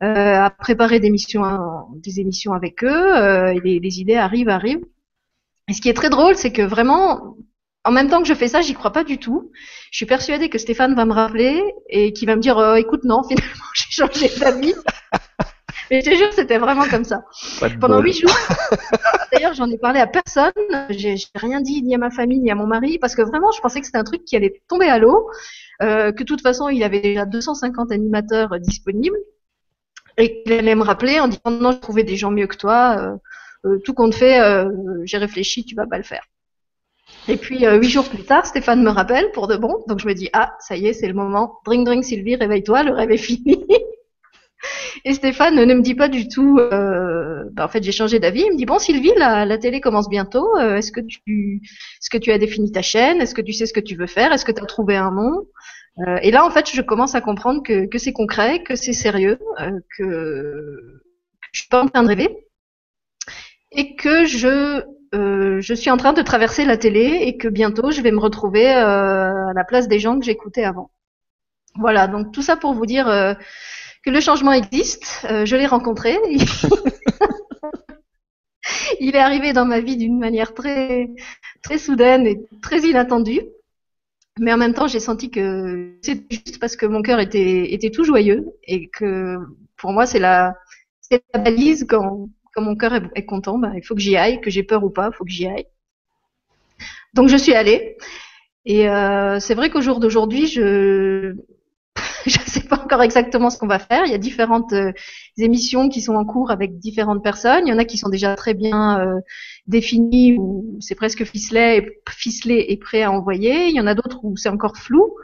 à préparer des, missions, des émissions avec eux. Euh, et les, les, idées arrivent, arrivent. Et ce qui est très drôle, c'est que vraiment, en même temps que je fais ça, j'y crois pas du tout. Je suis persuadée que Stéphane va me rappeler et qu'il va me dire, euh, écoute, non, finalement, j'ai changé d'avis. Mais je te jure, c'était vraiment comme ça. Pendant huit jours. D'ailleurs, j'en ai parlé à personne. J'ai rien dit ni à ma famille ni à mon mari parce que vraiment, je pensais que c'était un truc qui allait tomber à l'eau. Euh, que de toute façon, il avait déjà 250 animateurs disponibles et qu'il allait me rappeler en disant non, j'ai trouvé des gens mieux que toi, euh, euh, tout compte fait, euh, j'ai réfléchi, tu vas pas le faire. Et puis huit jours plus tard, Stéphane me rappelle pour de bon, donc je me dis ah ça y est, c'est le moment, drink drink Sylvie, réveille-toi, le rêve est fini. Et Stéphane ne me dit pas du tout. Euh, bah, en fait, j'ai changé d'avis. Il me dit bon, Sylvie, la, télé commence bientôt. Euh, est-ce que tu, est-ce que tu as défini ta chaîne? Est-ce que tu sais ce que tu veux faire? Est-ce que tu as trouvé un nom? Euh, Et là, en fait, je commence à comprendre que, que c'est concret, que c'est sérieux, euh, que, que je suis pas en train de rêver, et que je euh, je suis en train de traverser la télé et que bientôt je vais me retrouver euh, à la place des gens que j'écoutais avant. Voilà, donc tout ça pour vous dire euh, que le changement existe. Euh, je l'ai rencontré. Il est arrivé dans ma vie d'une manière très très soudaine et très inattendue. Mais en même temps, j'ai senti que c'était juste parce que mon cœur était était tout joyeux et que pour moi c'est la c'est la balise quand quand mon cœur est, est content, bah, il faut que j'y aille, que j'ai peur ou pas, il faut que j'y aille. Donc je suis allée. Et euh, c'est vrai qu'au jour d'aujourd'hui, je je ne sais pas encore exactement ce qu'on va faire. Il y a différentes euh, émissions qui sont en cours avec différentes personnes. Il y en a qui sont déjà très bien euh, définies ou c'est presque ficelé, ficelé et prêt à envoyer. Il y en a d'autres où c'est encore flou.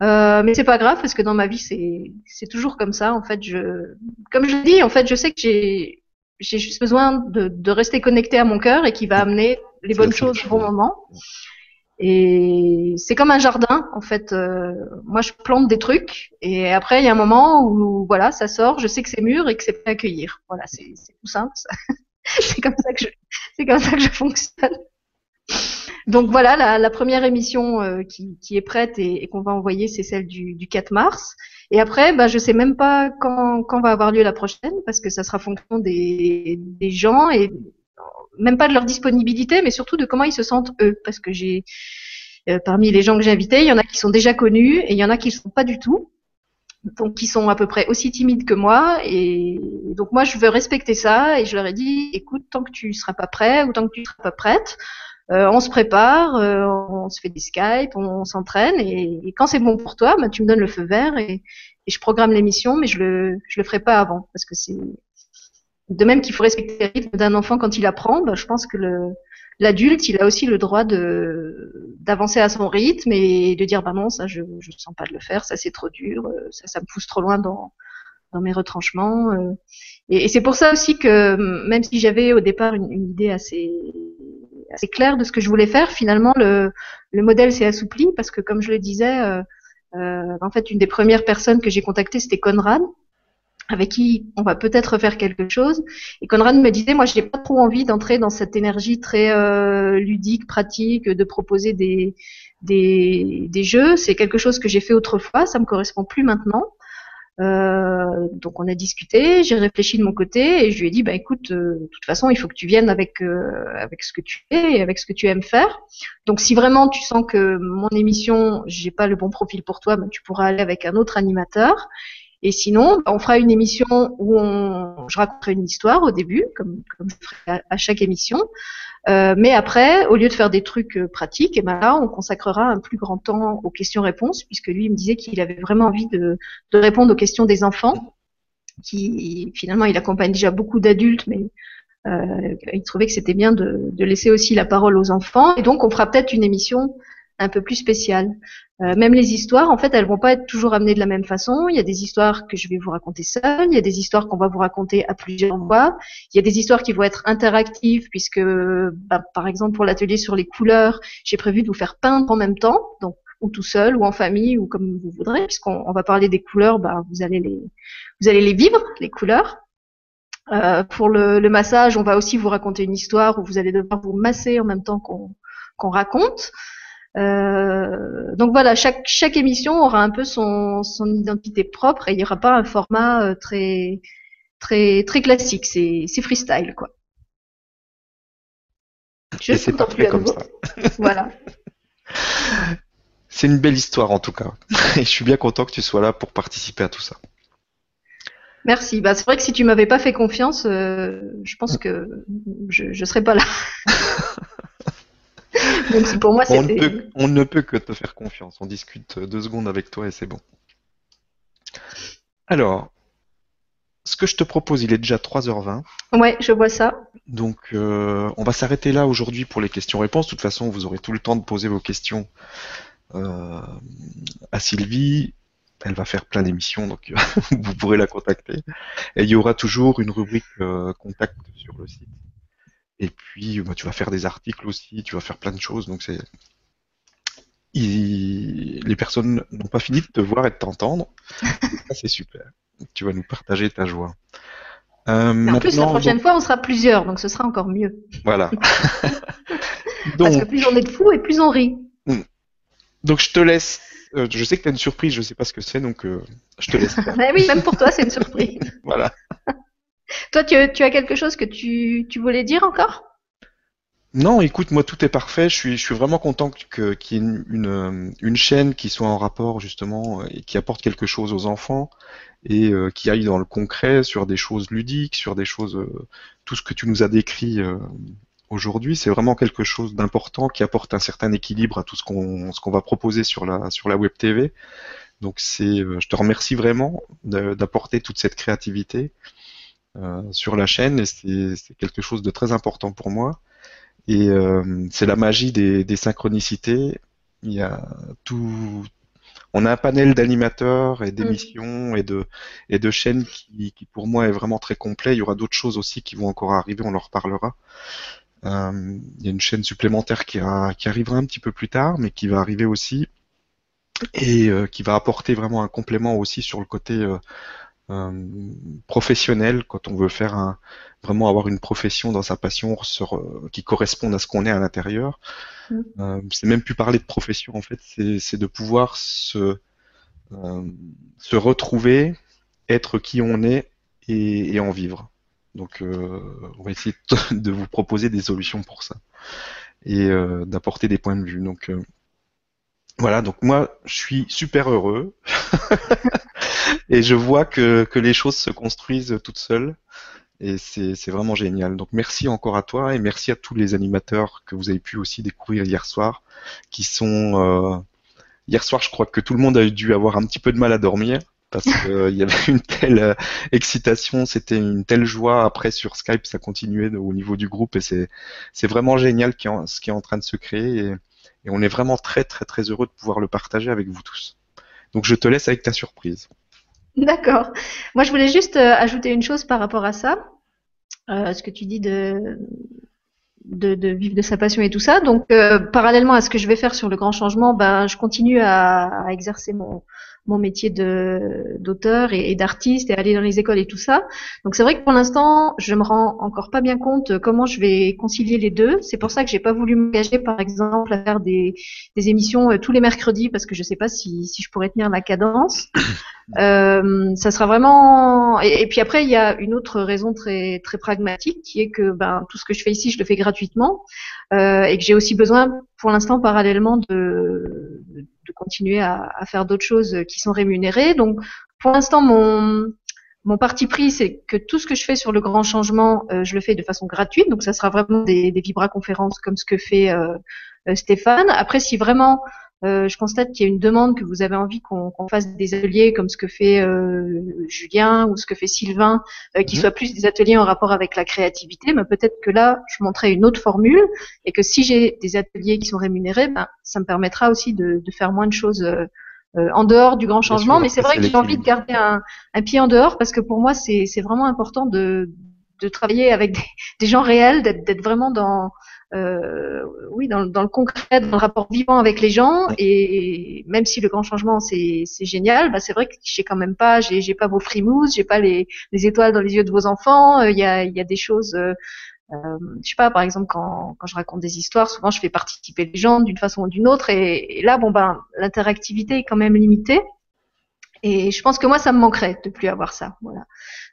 Euh, mais c'est pas grave parce que dans ma vie c'est c'est toujours comme ça. En fait, je comme je dis, en fait, je sais que j'ai j'ai juste besoin de, de, rester connecté à mon cœur et qui va amener les bonnes choses au bon moment. Et c'est comme un jardin, en fait. Euh, moi, je plante des trucs, et après, il y a un moment où, voilà, ça sort. Je sais que c'est mûr et que c'est prêt à accueillir. Voilà, c'est tout simple. c'est comme ça que je, comme ça que je fonctionne. Donc voilà, la, la première émission euh, qui, qui, est prête et, et qu'on va envoyer, c'est celle du, du 4 mars. Et après, bah, je sais même pas quand, quand va avoir lieu la prochaine, parce que ça sera fonction des, des gens et même pas de leur disponibilité, mais surtout de comment ils se sentent eux, parce que j'ai euh, parmi les gens que j'ai invités, il y en a qui sont déjà connus et il y en a qui ne sont pas du tout, donc qui sont à peu près aussi timides que moi. Et donc moi, je veux respecter ça et je leur ai dit, écoute, tant que tu seras pas prêt ou tant que tu seras pas prête, euh, on se prépare, euh, on se fait des Skype, on, s'entraîne et, et, quand c'est bon pour toi, bah, tu me donnes le feu vert et, et je programme l'émission, mais je le je le ferai pas avant parce que c'est de même qu'il faut respecter le rythme d'un enfant quand il apprend. Bah, je pense que le l'adulte, il a aussi le droit de d'avancer à son rythme et de dire bah non ça je je sens pas de le faire, ça c'est trop dur, euh, ça ça me pousse trop loin dans mes retranchements. Euh. Et, et c'est pour ça aussi que même si j'avais au départ une, une idée assez assez clair de ce que je voulais faire. Finalement, le, le modèle s'est assoupli parce que, comme je le disais, euh, en fait, une des premières personnes que j'ai contactées, c'était Conrad, avec qui on va peut-être faire quelque chose. Et Conrad me disait, moi, j'ai pas trop envie d'entrer dans cette énergie très euh, ludique, pratique, de proposer des, des, des jeux. C'est quelque chose que j'ai fait autrefois, ça me correspond plus maintenant. Euh, donc on a discuté, j'ai réfléchi de mon côté et je lui ai dit bah écoute, euh, de toute façon il faut que tu viennes avec euh, avec ce que tu fais et avec ce que tu aimes faire. Donc si vraiment tu sens que mon émission j'ai pas le bon profil pour toi, bah, tu pourras aller avec un autre animateur. Et sinon, bah, on fera une émission où on, je raconterai une histoire au début, comme, comme je ferai à chaque émission. Euh, mais après, au lieu de faire des trucs euh, pratiques, et eh ben là, on consacrera un plus grand temps aux questions-réponses, puisque lui, il me disait qu'il avait vraiment envie de, de, répondre aux questions des enfants, qui finalement, il accompagne déjà beaucoup d'adultes, mais euh, il trouvait que c'était bien de, de, laisser aussi la parole aux enfants. Et donc, on fera peut-être une émission un peu plus spéciale. Euh, même les histoires, en fait, elles vont pas être toujours amenées de la même façon. Il y a des histoires que je vais vous raconter seule, il y a des histoires qu'on va vous raconter à plusieurs voix, il y a des histoires qui vont être interactives puisque, bah, par exemple, pour l'atelier sur les couleurs, j'ai prévu de vous faire peindre en même temps, donc ou tout seul ou en famille ou comme vous voudrez, puisqu'on va parler des couleurs, bah, vous allez les vous allez les vivre les couleurs. Euh, pour le, le, massage, on va aussi vous raconter une histoire où vous allez devoir vous masser en même temps qu'on qu'on raconte. Euh, donc voilà, chaque, chaque émission aura un peu son, son identité propre et il n'y aura pas un format euh, très, très, très classique. C'est, c'est freestyle, quoi. Je et c'est parfait comme ça. voilà. C'est une belle histoire en tout cas. Et je suis bien content que tu sois là pour participer à tout ça. Merci. Bah, c'est vrai que si tu m'avais pas fait confiance, euh, je pense que je ne serais pas là. Pour moi, on, ne peut, on ne peut que te faire confiance. On discute deux secondes avec toi et c'est bon. Alors, ce que je te propose, il est déjà 3h20. Ouais, je vois ça. Donc, euh, on va s'arrêter là aujourd'hui pour les questions-réponses. De toute façon, vous aurez tout le temps de poser vos questions euh, à Sylvie. elle va faire plein d'émissions, donc vous pourrez la contacter. Et il y aura toujours une rubrique contact sur le site. Et puis, bah, tu vas faire des articles aussi, tu vas faire plein de choses, donc c'est les personnes n'ont pas fini de te voir et de t'entendre. Ça, c'est super. Tu vas nous partager ta joie. Euh, en plus, la prochaine fois, on sera plusieurs, donc ce sera encore mieux. Voilà. Parce que plus on est de fous et plus on rit. Hmm. Donc je te laisse. Euh, je sais que tu as une surprise, je ne sais pas ce que c'est, donc euh, je te laisse. oui, même pour toi, c'est une surprise. voilà. Toi, tu, as quelque chose que tu, tu voulais dire encore? Non, écoute, moi tout est parfait. Je suis, je suis vraiment content qu'il y ait une, une, chaîne qui soit en rapport justement et qui apporte quelque chose aux enfants et euh, qui aille dans le concret sur des choses ludiques, sur des choses, euh, tout ce que tu nous as décrit euh, aujourd'hui, c'est vraiment quelque chose d'important qui apporte un certain équilibre à tout ce qu'on qu'on va proposer sur la sur la web TV. Donc c'est, je te remercie vraiment d'apporter toute cette créativité sur la chaîne et c'est quelque chose de très important pour moi. Et euh, c'est la magie des, synchronicités. Il y a tout. On a un panel d'animateurs et d'émissions et de chaînes qui, pour moi est vraiment très complet. Il y aura d'autres choses aussi qui vont encore arriver. On leur reparlera. Euh, il y a une chaîne supplémentaire qui, arrivera un petit peu plus tard, mais qui va arriver aussi et euh, qui va apporter vraiment un complément aussi sur le côté euh, euh, professionnel quand on veut faire un, vraiment avoir une profession dans sa passion sur, euh, qui corresponde à ce qu'on est à l'intérieur. Mm. Euh, c'est même plus parler de profession en fait, c'est de pouvoir se, se retrouver, être qui on est et, et en vivre. Donc on va essayer de vous proposer des solutions pour ça et d'apporter des points de vue. Donc voilà, donc moi je suis super heureux et je vois que, que, les choses se construisent toutes seules et c'est vraiment génial. Donc merci encore à toi et merci à tous les animateurs que vous avez pu aussi découvrir hier soir, qui sont euh... hier soir je crois que tout le monde a dû avoir un petit peu de mal à dormir parce qu'il euh, y avait une telle euh, excitation, c'était une telle joie. Après sur Skype ça continuait au niveau du groupe et c'est vraiment génial ce qui est en train de se créer. Et on est vraiment très très très heureux de pouvoir le partager avec vous tous. Donc je te laisse avec ta surprise. D'accord. Moi je voulais juste euh, ajouter une chose par rapport à ça. Euh, ce que tu dis de, vivre de sa passion et tout ça. Donc euh, parallèlement à ce que je vais faire sur le grand changement, ben je continue à exercer mon, mon métier de d'auteur et, d'artiste et aller dans les écoles et tout ça. Donc c'est vrai que pour l'instant, je me rends encore pas bien compte comment je vais concilier les deux. C'est pour ça que j'ai pas voulu m'engager, par exemple, à faire des, des émissions euh, tous les mercredis parce que je sais pas si, si je pourrais tenir la cadence. Euh, ça sera vraiment. Et, puis après, il y a une autre raison très très pragmatique qui est que ben tout ce que je fais ici, je le fais gratuitement euh, et que j'ai aussi besoin, pour l'instant, parallèlement de de continuer à, faire d'autres choses qui sont rémunérées. Donc, pour l'instant, mon, parti pris, c'est que tout ce que je fais sur le grand changement, euh, je le fais de façon gratuite. Donc, ça sera vraiment des, des vibra-conférences comme ce que fait euh, euh, Stéphane. Après, si vraiment je constate qu'il y a une demande que vous avez envie qu'on fasse des ateliers comme ce que fait euh, Julien ou ce que fait Sylvain, euh, qui mhm. soient plus des ateliers en rapport avec la créativité. Mais peut-être que là, je montrerai une autre formule et que si j'ai des ateliers qui sont rémunérés, ben, ça me permettra aussi de, de faire moins de choses. Euh, en dehors du grand changement, mais c'est vrai que j'ai envie de garder un, un, pied en dehors parce que pour moi c'est vraiment important de, de travailler avec des, des gens réels, d'être vraiment dans euh, oui, dans, dans, le concret, dans le rapport vivant avec les gens. Et même si le grand changement c'est génial, bah c'est vrai que j'ai quand même pas, j'ai pas vos frimouses, j'ai pas les, les, étoiles dans les yeux de vos enfants. Euh, il y, a, y a des choses. Euh, euh, je sais pas, par exemple, quand, quand je raconte des histoires, souvent je fais participer les gens d'une façon ou d'une autre, et, et, là, bon ben, l'interactivité est quand même limitée. Et je pense que moi, ça me manquerait de plus avoir ça. Voilà.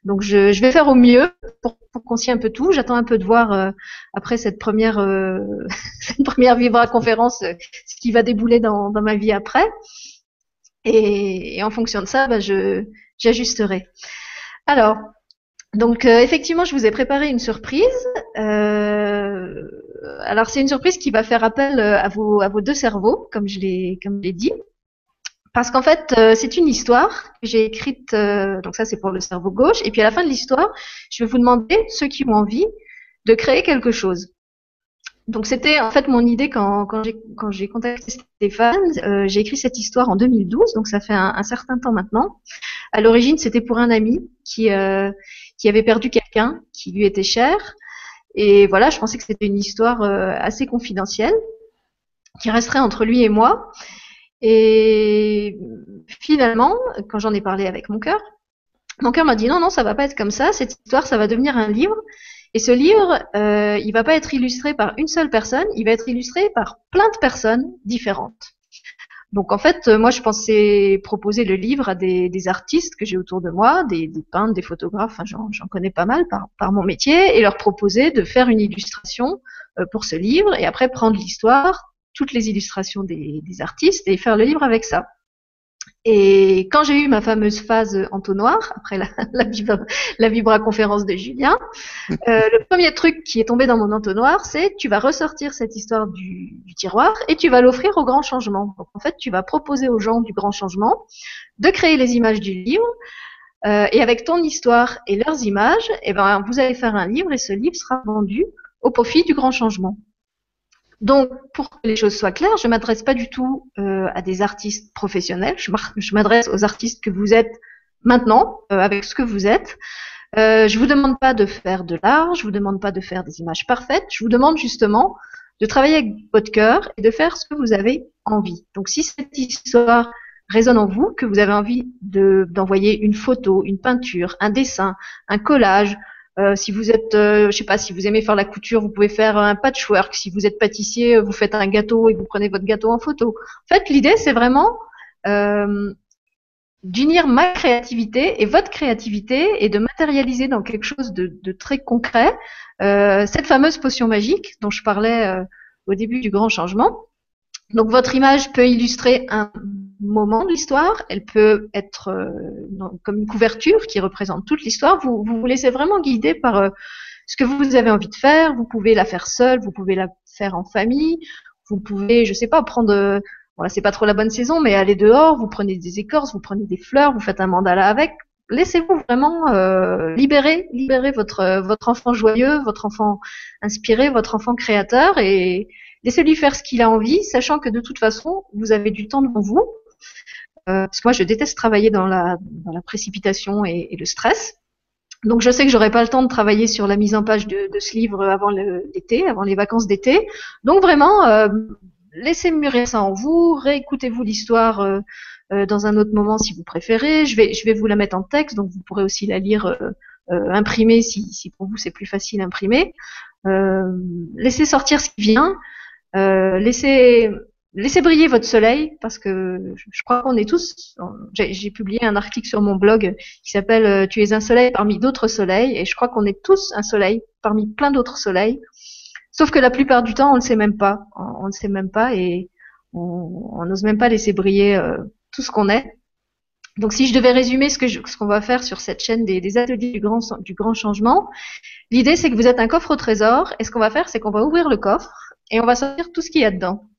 Donc, je, je vais faire au mieux pour, pour concilier un peu tout. J'attends un peu de voir euh, après cette première, euh, cette première Vibra conférence euh, ce qui va débouler dans, dans ma vie après. Et, et en fonction de ça, bah, je j'ajusterai. Alors, donc effectivement, je vous ai préparé une surprise. alors, c'est une surprise qui va faire appel à vos à vos deux cerveaux, comme je l'ai comme je l'ai dit. Parce qu'en fait, euh, c'est une histoire que j'ai écrite, euh, donc ça c'est pour le cerveau gauche, et puis à la fin de l'histoire, je vais vous demander, ceux qui ont envie, de créer quelque chose. Donc c'était en fait mon idée quand, j'ai contacté Stéphane. Euh, j'ai écrit cette histoire en 2012, donc ça fait un, certain temps maintenant. À l'origine, c'était pour un ami qui qui avait perdu quelqu'un qui lui était cher. Et voilà, je pensais que c'était une histoire assez confidentielle qui resterait entre lui et moi. Et finalement, quand j'en ai parlé avec mon cœur, mon cœur m'a dit non, non, ça va pas être comme ça. Cette histoire, ça va devenir un livre. Et ce livre, euh, il va pas être illustré par une seule personne, il va être illustré par plein de personnes différentes. Donc en fait, moi je pensais proposer le livre à des, artistes que j'ai autour de moi, des, peintres, des photographes, j'en connais pas mal par, mon métier, et leur proposer de faire une illustration euh, pour ce livre, et après prendre l'histoire, toutes les illustrations des, artistes, et faire le livre avec ça. Et quand j'ai eu ma fameuse phase entonnoir, après la, la, vibra, conférence de Julien, euh, le premier truc qui est tombé dans mon entonnoir, c'est tu vas ressortir cette histoire du, tiroir et tu vas l'offrir au grand changement. Donc en fait, tu vas proposer aux gens du grand changement de créer les images du livre. Euh, et avec ton histoire et leurs images, eh ben, vous allez faire un livre et ce livre sera vendu au profit du grand changement. Donc, pour que les choses soient claires, je m'adresse pas du tout euh, à des artistes professionnels. Je m'adresse aux artistes que vous êtes maintenant, euh, avec ce que vous êtes. Euh, je vous demande pas de faire de l'art, je vous demande pas de faire des images parfaites. Je vous demande justement de travailler avec votre cœur et de faire ce que vous avez envie. Donc, si cette histoire résonne en vous, que vous avez envie d'envoyer une photo, une peinture, un dessin, un collage, euh, si vous êtes, euh, je sais pas, si vous aimez faire la couture, vous pouvez faire un patchwork. Si vous êtes pâtissier, vous faites un gâteau et vous prenez votre gâteau en photo. En fait, l'idée, c'est vraiment euh, d'unir ma créativité et votre créativité et de matérialiser dans quelque chose de, de très concret euh, cette fameuse potion magique dont je parlais euh, au début du grand changement. Donc votre image peut illustrer un moment de l'histoire, elle peut être euh, comme une couverture qui représente toute l'histoire. Vous, vous laissez vraiment guider par euh, ce que vous avez envie de faire. Vous pouvez la faire seule, vous pouvez la faire en famille, vous pouvez, je sais pas, prendre, euh, voilà, c'est pas trop la bonne saison, mais aller dehors, vous prenez des écorces, vous prenez des fleurs, vous faites un mandala avec. Laissez-vous vraiment libérer, libérer votre votre enfant joyeux, votre enfant inspiré, votre enfant créateur et Laissez-lui faire ce qu'il a envie, sachant que de toute façon, vous avez du temps devant vous. Euh, parce que moi, je déteste travailler dans la, précipitation et, le stress. Donc, je sais que j'aurai pas le temps de travailler sur la mise en page de, ce livre avant l'été, avant les vacances d'été. Donc, vraiment, euh, laissez mûrir ça en vous, réécoutez-vous l'histoire euh, dans un autre moment si vous préférez. Je vais, vous la mettre en texte, donc vous pourrez aussi la lire imprimée si, pour vous c'est plus facile imprimer. laissez sortir ce qui vient. Laissez, laissez briller votre soleil parce que je crois qu'on est tous. J'ai publié un article sur mon blog qui s'appelle euh, Tu es un soleil parmi d'autres soleils et je crois qu'on est tous un soleil parmi plein d'autres soleils. Sauf que la plupart du temps, on ne sait même pas. On ne sait même pas et on n'ose même pas laisser briller euh, tout ce qu'on est. Donc, si je devais résumer ce qu'on va faire sur cette chaîne des, ateliers du grand changement, l'idée c'est que vous êtes un coffre au trésor et ce qu'on va faire, c'est qu'on va ouvrir le coffre et on va sortir tout ce qu'il y a dedans.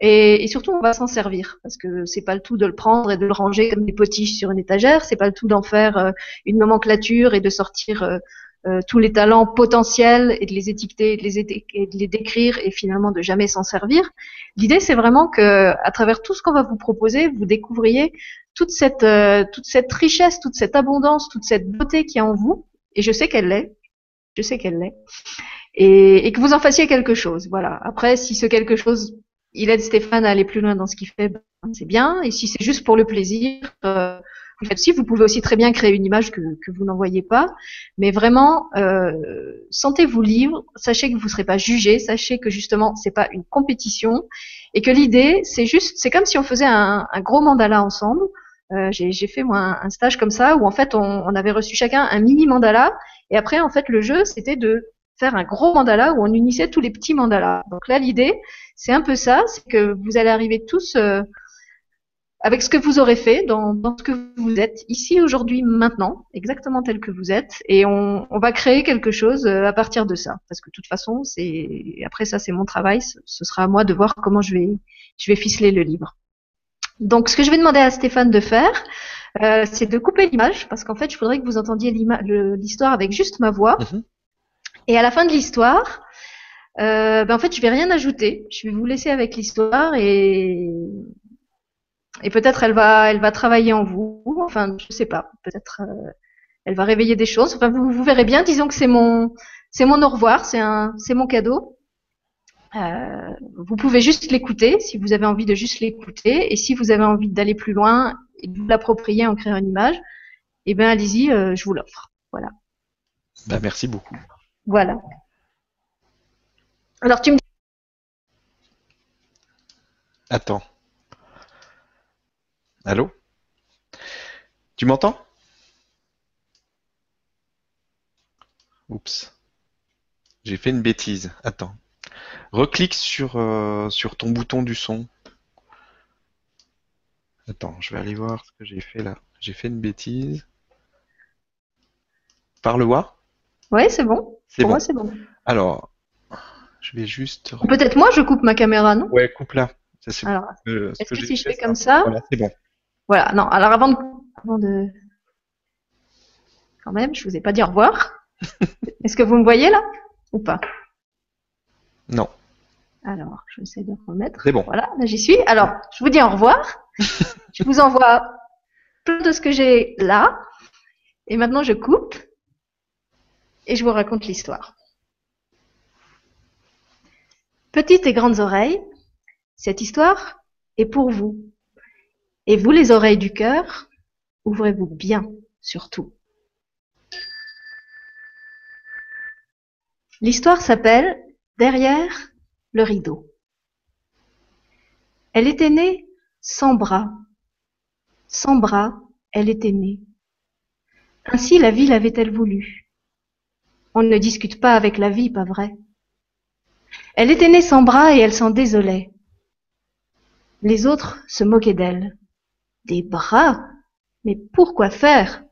Et, et, surtout, on va s'en servir parce que c'est pas le tout de le prendre et de le ranger comme des potiches sur une étagère. C'est pas le tout d'en faire euh, une nomenclature et de sortir euh, euh, tous les talents potentiels et de les étiqueter, de les, et de les décrire et finalement de jamais s'en servir. L'idée, c'est vraiment que, à travers tout ce qu'on va vous proposer, vous découvriez toute cette toute cette richesse, toute cette abondance, toute cette beauté qui est en vous. Et je sais qu'elle l'est. Je sais qu'elle l'est et, et, que vous en fassiez quelque chose. Voilà. Après, si ce quelque chose, il aide Stéphane à aller plus loin dans ce qu'il fait, ben, c'est bien. Et si c'est juste pour le plaisir, euh, vous faites aussi. Vous pouvez aussi très bien créer une image que, que vous n'envoyez pas. Mais vraiment, euh, sentez-vous libre. Sachez que vous ne serez pas jugé. Sachez que justement, c'est pas une compétition et que l'idée, c'est juste, c'est comme si on faisait un, gros mandala ensemble. Euh, j'ai fait moi un, stage comme ça où en fait on avait reçu chacun un mini mandala et après en fait le jeu c'était de faire un gros mandala où on unissait tous les petits mandalas. Donc là, l'idée, c'est un peu ça, c'est que vous allez arriver tous euh, avec ce que vous aurez fait dans, dans, ce que vous êtes ici aujourd'hui maintenant, exactement tel que vous êtes, et on, on va créer quelque chose euh, à partir de ça. Parce que de toute façon, c'est après ça, c'est mon travail. Ce sera à moi de voir comment je vais, je vais ficeler le livre. Donc, ce que je vais demander à Stéphane de faire, euh, c'est de couper l'image, parce qu'en fait, je voudrais que vous entendiez l'histoire avec juste ma voix. Mhm. Et à la fin de l'histoire, Euh, ben en fait, je vais rien ajouter. Je vais vous laisser avec l'histoire et peut-être elle va elle va travailler en vous. Enfin, je sais pas. Peut-être euh, elle va réveiller des choses. Enfin, vous, vous verrez bien. Disons que c'est mon c'est mon au revoir. C'est un c'est mon cadeau. Euh, vous pouvez juste l'écouter si vous avez envie de juste l'écouter et si vous avez envie d'aller plus loin et de vous l'approprier en créant une image, eh bien allez-y, euh, je vous l'offre. Voilà. Bah, merci beaucoup. Voilà. Alors tu me Attends. Allô? Tu m'entends? Oups. J'ai fait une bêtise. Attends. Reclique sur, euh, sur ton bouton du son. Attends, je vais aller voir ce que j'ai fait là. J'ai fait une bêtise. Parle-moi. Ouais, c'est bon. C'est Pour bon. moi, c'est bon. Alors, je vais juste. Peut-être moi, je coupe ma caméra, non? Ouais, coupe là. Ça, c'est Alors, ce est-ce que si je fais comme ça, Voilà, c'est bon. voilà. Non, alors avant de, avant de, quand même, je vous ai pas dit au revoir. Est-ce que vous me voyez là? Ou pas? Non, Alors, je vais essayer de remettre. c'est bon. Voilà, là j'y suis. Alors, je vous dis au revoir. je vous envoie plein de ce que j'ai là. Et maintenant, je coupe et je vous raconte l'histoire. Petites et grandes oreilles, cette histoire est pour vous. Et vous, les oreilles du cœur, ouvrez-vous bien, surtout. L'histoire s'appelle Derrière le rideau. Elle était née sans bras. Sans bras, elle était née. Ainsi la vie l'avait-elle voulu. On ne discute pas avec la vie, pas vrai? Elle était née sans bras et elle s'en désolait. Les autres se moquaient d'elle. Des bras? Mais pourquoi faire?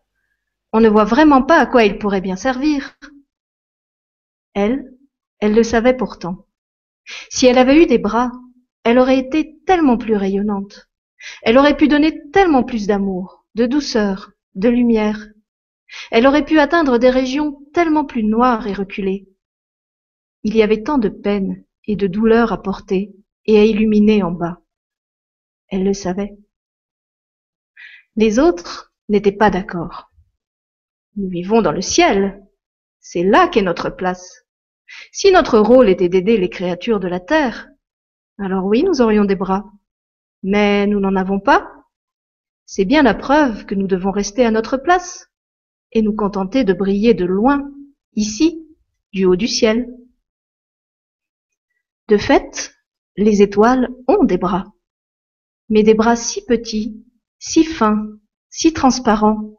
On ne voit vraiment pas à quoi ils pourraient bien servir. Elle, elle le savait pourtant. Si elle avait eu des bras, elle aurait été tellement plus rayonnante. Elle aurait pu donner tellement plus d'amour, de douceur, de lumière. Elle aurait pu atteindre des régions tellement plus noires et reculées. Il y avait tant de peine et de douleur à porter et à illuminer en bas. Elle le savait. Les autres n'étaient pas d'accord. Nous vivons dans le ciel. C'est là qu'est notre place. Si notre rôle était d'aider les créatures de la terre, alors oui, nous aurions des bras. Mais nous n'en avons pas. C'est bien la preuve que nous devons rester à notre place et nous contenter de briller de loin, ici, du haut du ciel. De fait, les étoiles ont des bras, mais des bras si petits, si fins, si transparents,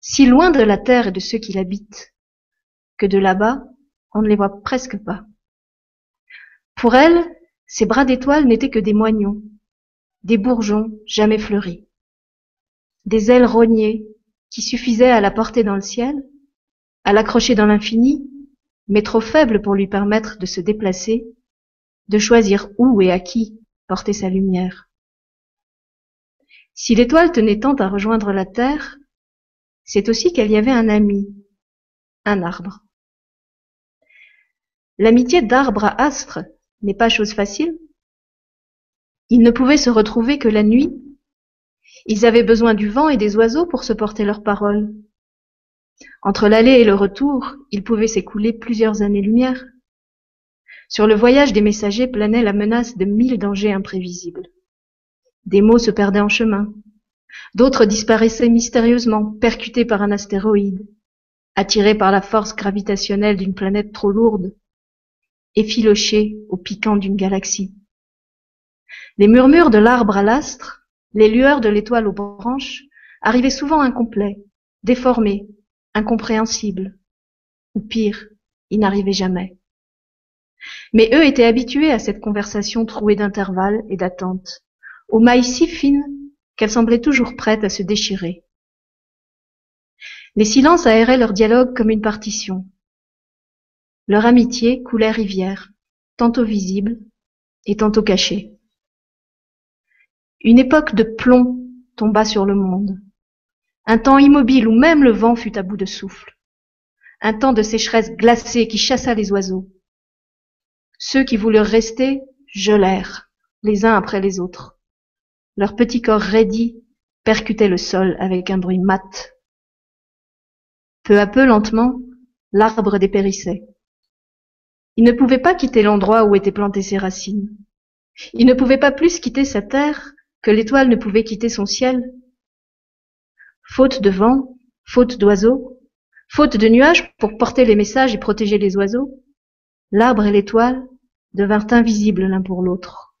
si loin de la terre et de ceux qui l'habitent, que de là-bas, on ne les voit presque pas. Pour elles, ces bras d'étoiles n'étaient que des moignons, des bourgeons jamais fleuris, des ailes rognées qui suffisaient à la porter dans le ciel, à l'accrocher dans l'infini, mais trop faibles pour lui permettre de se déplacer, de choisir où et à qui porter sa lumière. Si l'étoile tenait tant à rejoindre la Terre, c'est aussi qu'elle y avait un ami, un arbre. L'amitié d'arbre à astre n'est pas chose facile. Ils ne pouvaient se retrouver que la nuit. Ils avaient besoin du vent et des oiseaux pour se porter leurs paroles. Entre l'aller et le retour, il pouvait s'écouler plusieurs années-lumière. Sur le voyage des messagers planait la menace de mille dangers imprévisibles. Des mots se perdaient en chemin. D'autres disparaissaient mystérieusement, percutés par un astéroïde, attirés par la force gravitationnelle d'une planète trop lourde, effilochés au piquant d'une galaxie. Les murmures de l'arbre à l'astre, les lueurs de l'étoile aux branches, arrivaient souvent incomplets, déformés, incompréhensibles. Ou pire, ils n'arrivaient jamais. Mais eux étaient habitués à cette conversation trouée d'intervalles et d'attentes, aux mailles si fines qu'elles semblaient toujours prêtes à se déchirer. Les silences aéraient leur dialogue comme une partition. Leur amitié coulait rivière, tantôt visible et tantôt cachée. Une époque de plomb tomba sur le monde. Un temps immobile où même le vent fut à bout de souffle. Un temps de sécheresse glacée qui chassa les oiseaux. Ceux qui voulurent rester gelèrent, les uns après les autres. Leurs petits corps raidis percutaient le sol avec un bruit mat. Peu à peu, lentement, l'arbre dépérissait. Il ne pouvait pas quitter l'endroit où étaient plantées ses racines. Il ne pouvait pas plus quitter sa terre que l'étoile ne pouvait quitter son ciel. Faute de vent, faute d'oiseaux, faute de nuages pour porter les messages et protéger les oiseaux, l'arbre et l'étoile devinrent invisibles l'un pour l'autre.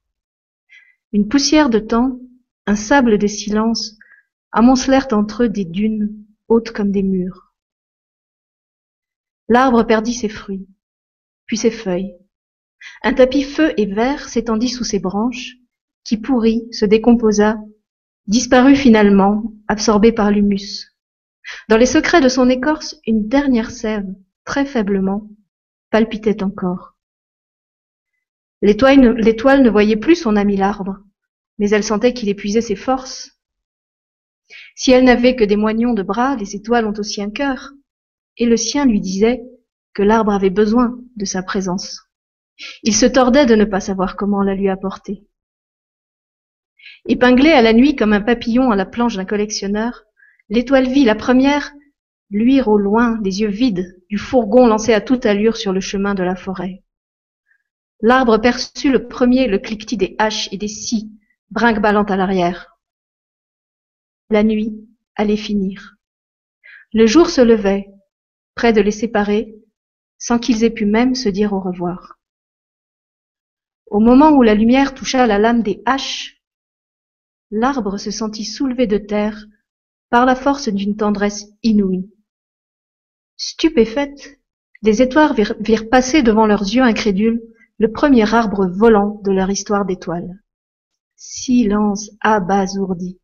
Une poussière de temps, un sable des silences, amoncelèrent entre eux des dunes hautes comme des murs. L'arbre perdit ses fruits, puis ses feuilles. Un tapis feu et vert s'étendit sous ses branches, qui pourrit, se décomposa, disparut finalement, absorbé par l'humus. Dans les secrets de son écorce, une dernière sève, très faiblement, palpitait encore. L'étoile ne, voyait plus son ami l'arbre, mais elle sentait qu'il épuisait ses forces. Si elle n'avait que des moignons de bras, les étoiles ont aussi un cœur, et le sien lui disait que l'arbre avait besoin de sa présence. Il se tordait de ne pas savoir comment la lui apporter. Épinglée à la nuit comme un papillon à la planche d'un collectionneur, l'étoile vit la première luire au loin des yeux vides du fourgon lancé à toute allure sur le chemin de la forêt. L'arbre perçut le premier le cliquetis des haches et des scies, brinque-ballant à l'arrière. La nuit allait finir. Le jour se levait, près de les séparer, sans qu'ils aient pu même se dire au revoir. Au moment où la lumière toucha la lame des haches, l'arbre se sentit soulevé de terre par la force d'une tendresse inouïe. Stupéfaites, les étoiles virent passer devant leurs yeux incrédules le premier arbre volant de leur histoire d'étoiles. Silence abasourdi.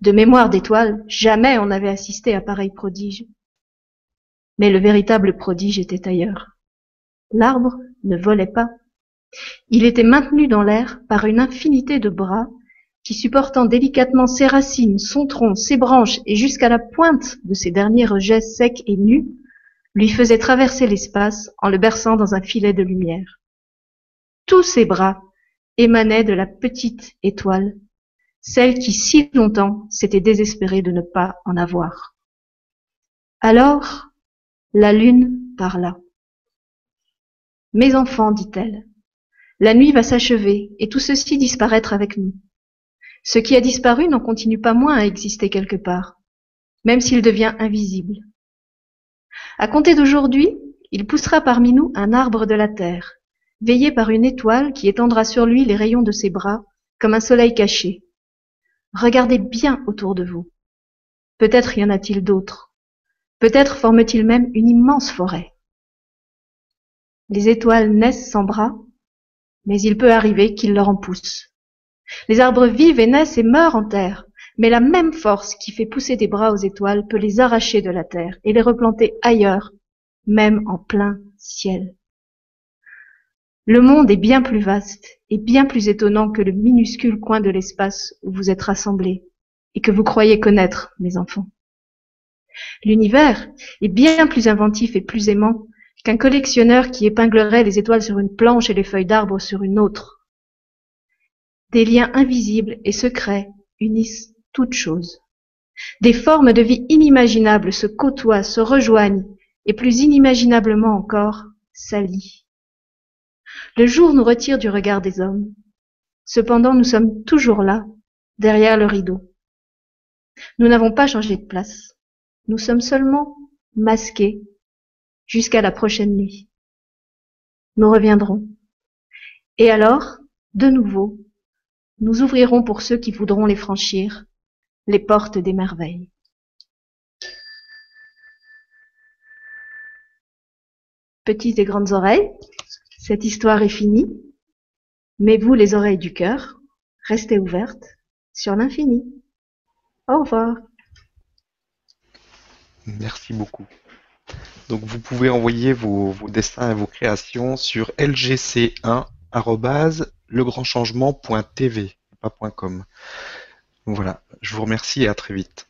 De mémoire d'étoiles, jamais on n'avait assisté à pareil prodige. Mais le véritable prodige était ailleurs. L'arbre ne volait pas. Il était maintenu dans l'air par une infinité de bras qui, supportant délicatement ses racines, son tronc, ses branches et jusqu'à la pointe de ses derniers rejets secs et nus, lui faisaient traverser l'espace en le berçant dans un filet de lumière tous ses bras émanaient de la petite étoile, celle qui si longtemps s'était désespérée de ne pas en avoir. Alors, la lune parla. Mes enfants, dit-elle, la nuit va s'achever et tout ceci disparaître avec nous. Ce qui a disparu n'en continue pas moins à exister quelque part, même s'il devient invisible. À compter d'aujourd'hui, il poussera parmi nous un arbre de la terre, veillé par une étoile qui étendra sur lui les rayons de ses bras comme un soleil caché. Regardez bien autour de vous. Peut-être y en a-t-il d'autres. Peut-être forment-ils même une immense forêt. Les étoiles naissent sans bras, mais il peut arriver qu'ils leur en poussent. Les arbres vivent et naissent et meurent en terre, mais la même force qui fait pousser des bras aux étoiles peut les arracher de la terre et les replanter ailleurs, même en plein ciel. Le monde est bien plus vaste et bien plus étonnant que le minuscule coin de l'espace où vous êtes rassemblés et que vous croyez connaître, mes enfants. L'univers est bien plus inventif et plus aimant qu'un collectionneur qui épinglerait les étoiles sur une planche et les feuilles d'arbre sur une autre. Des liens invisibles et secrets unissent toutes choses. Des formes de vie inimaginables se côtoient, se rejoignent et plus inimaginablement encore s'allient. Le jour nous retire du regard des hommes. Cependant, nous sommes toujours là, derrière le rideau. Nous n'avons pas changé de place. Nous sommes seulement masqués jusqu'à la prochaine nuit. Nous reviendrons. Et alors, de nouveau, nous ouvrirons pour ceux qui voudront les franchir les portes des merveilles. Petites et grandes oreilles, cette histoire est finie, mais vous, les oreilles du cœur, restez ouvertes sur l'infini. Au revoir. Merci beaucoup. Donc vous pouvez envoyer vos, dessins et vos créations sur lgc1@legrandchangement.tv, pas .com. Voilà, je vous remercie et à très vite.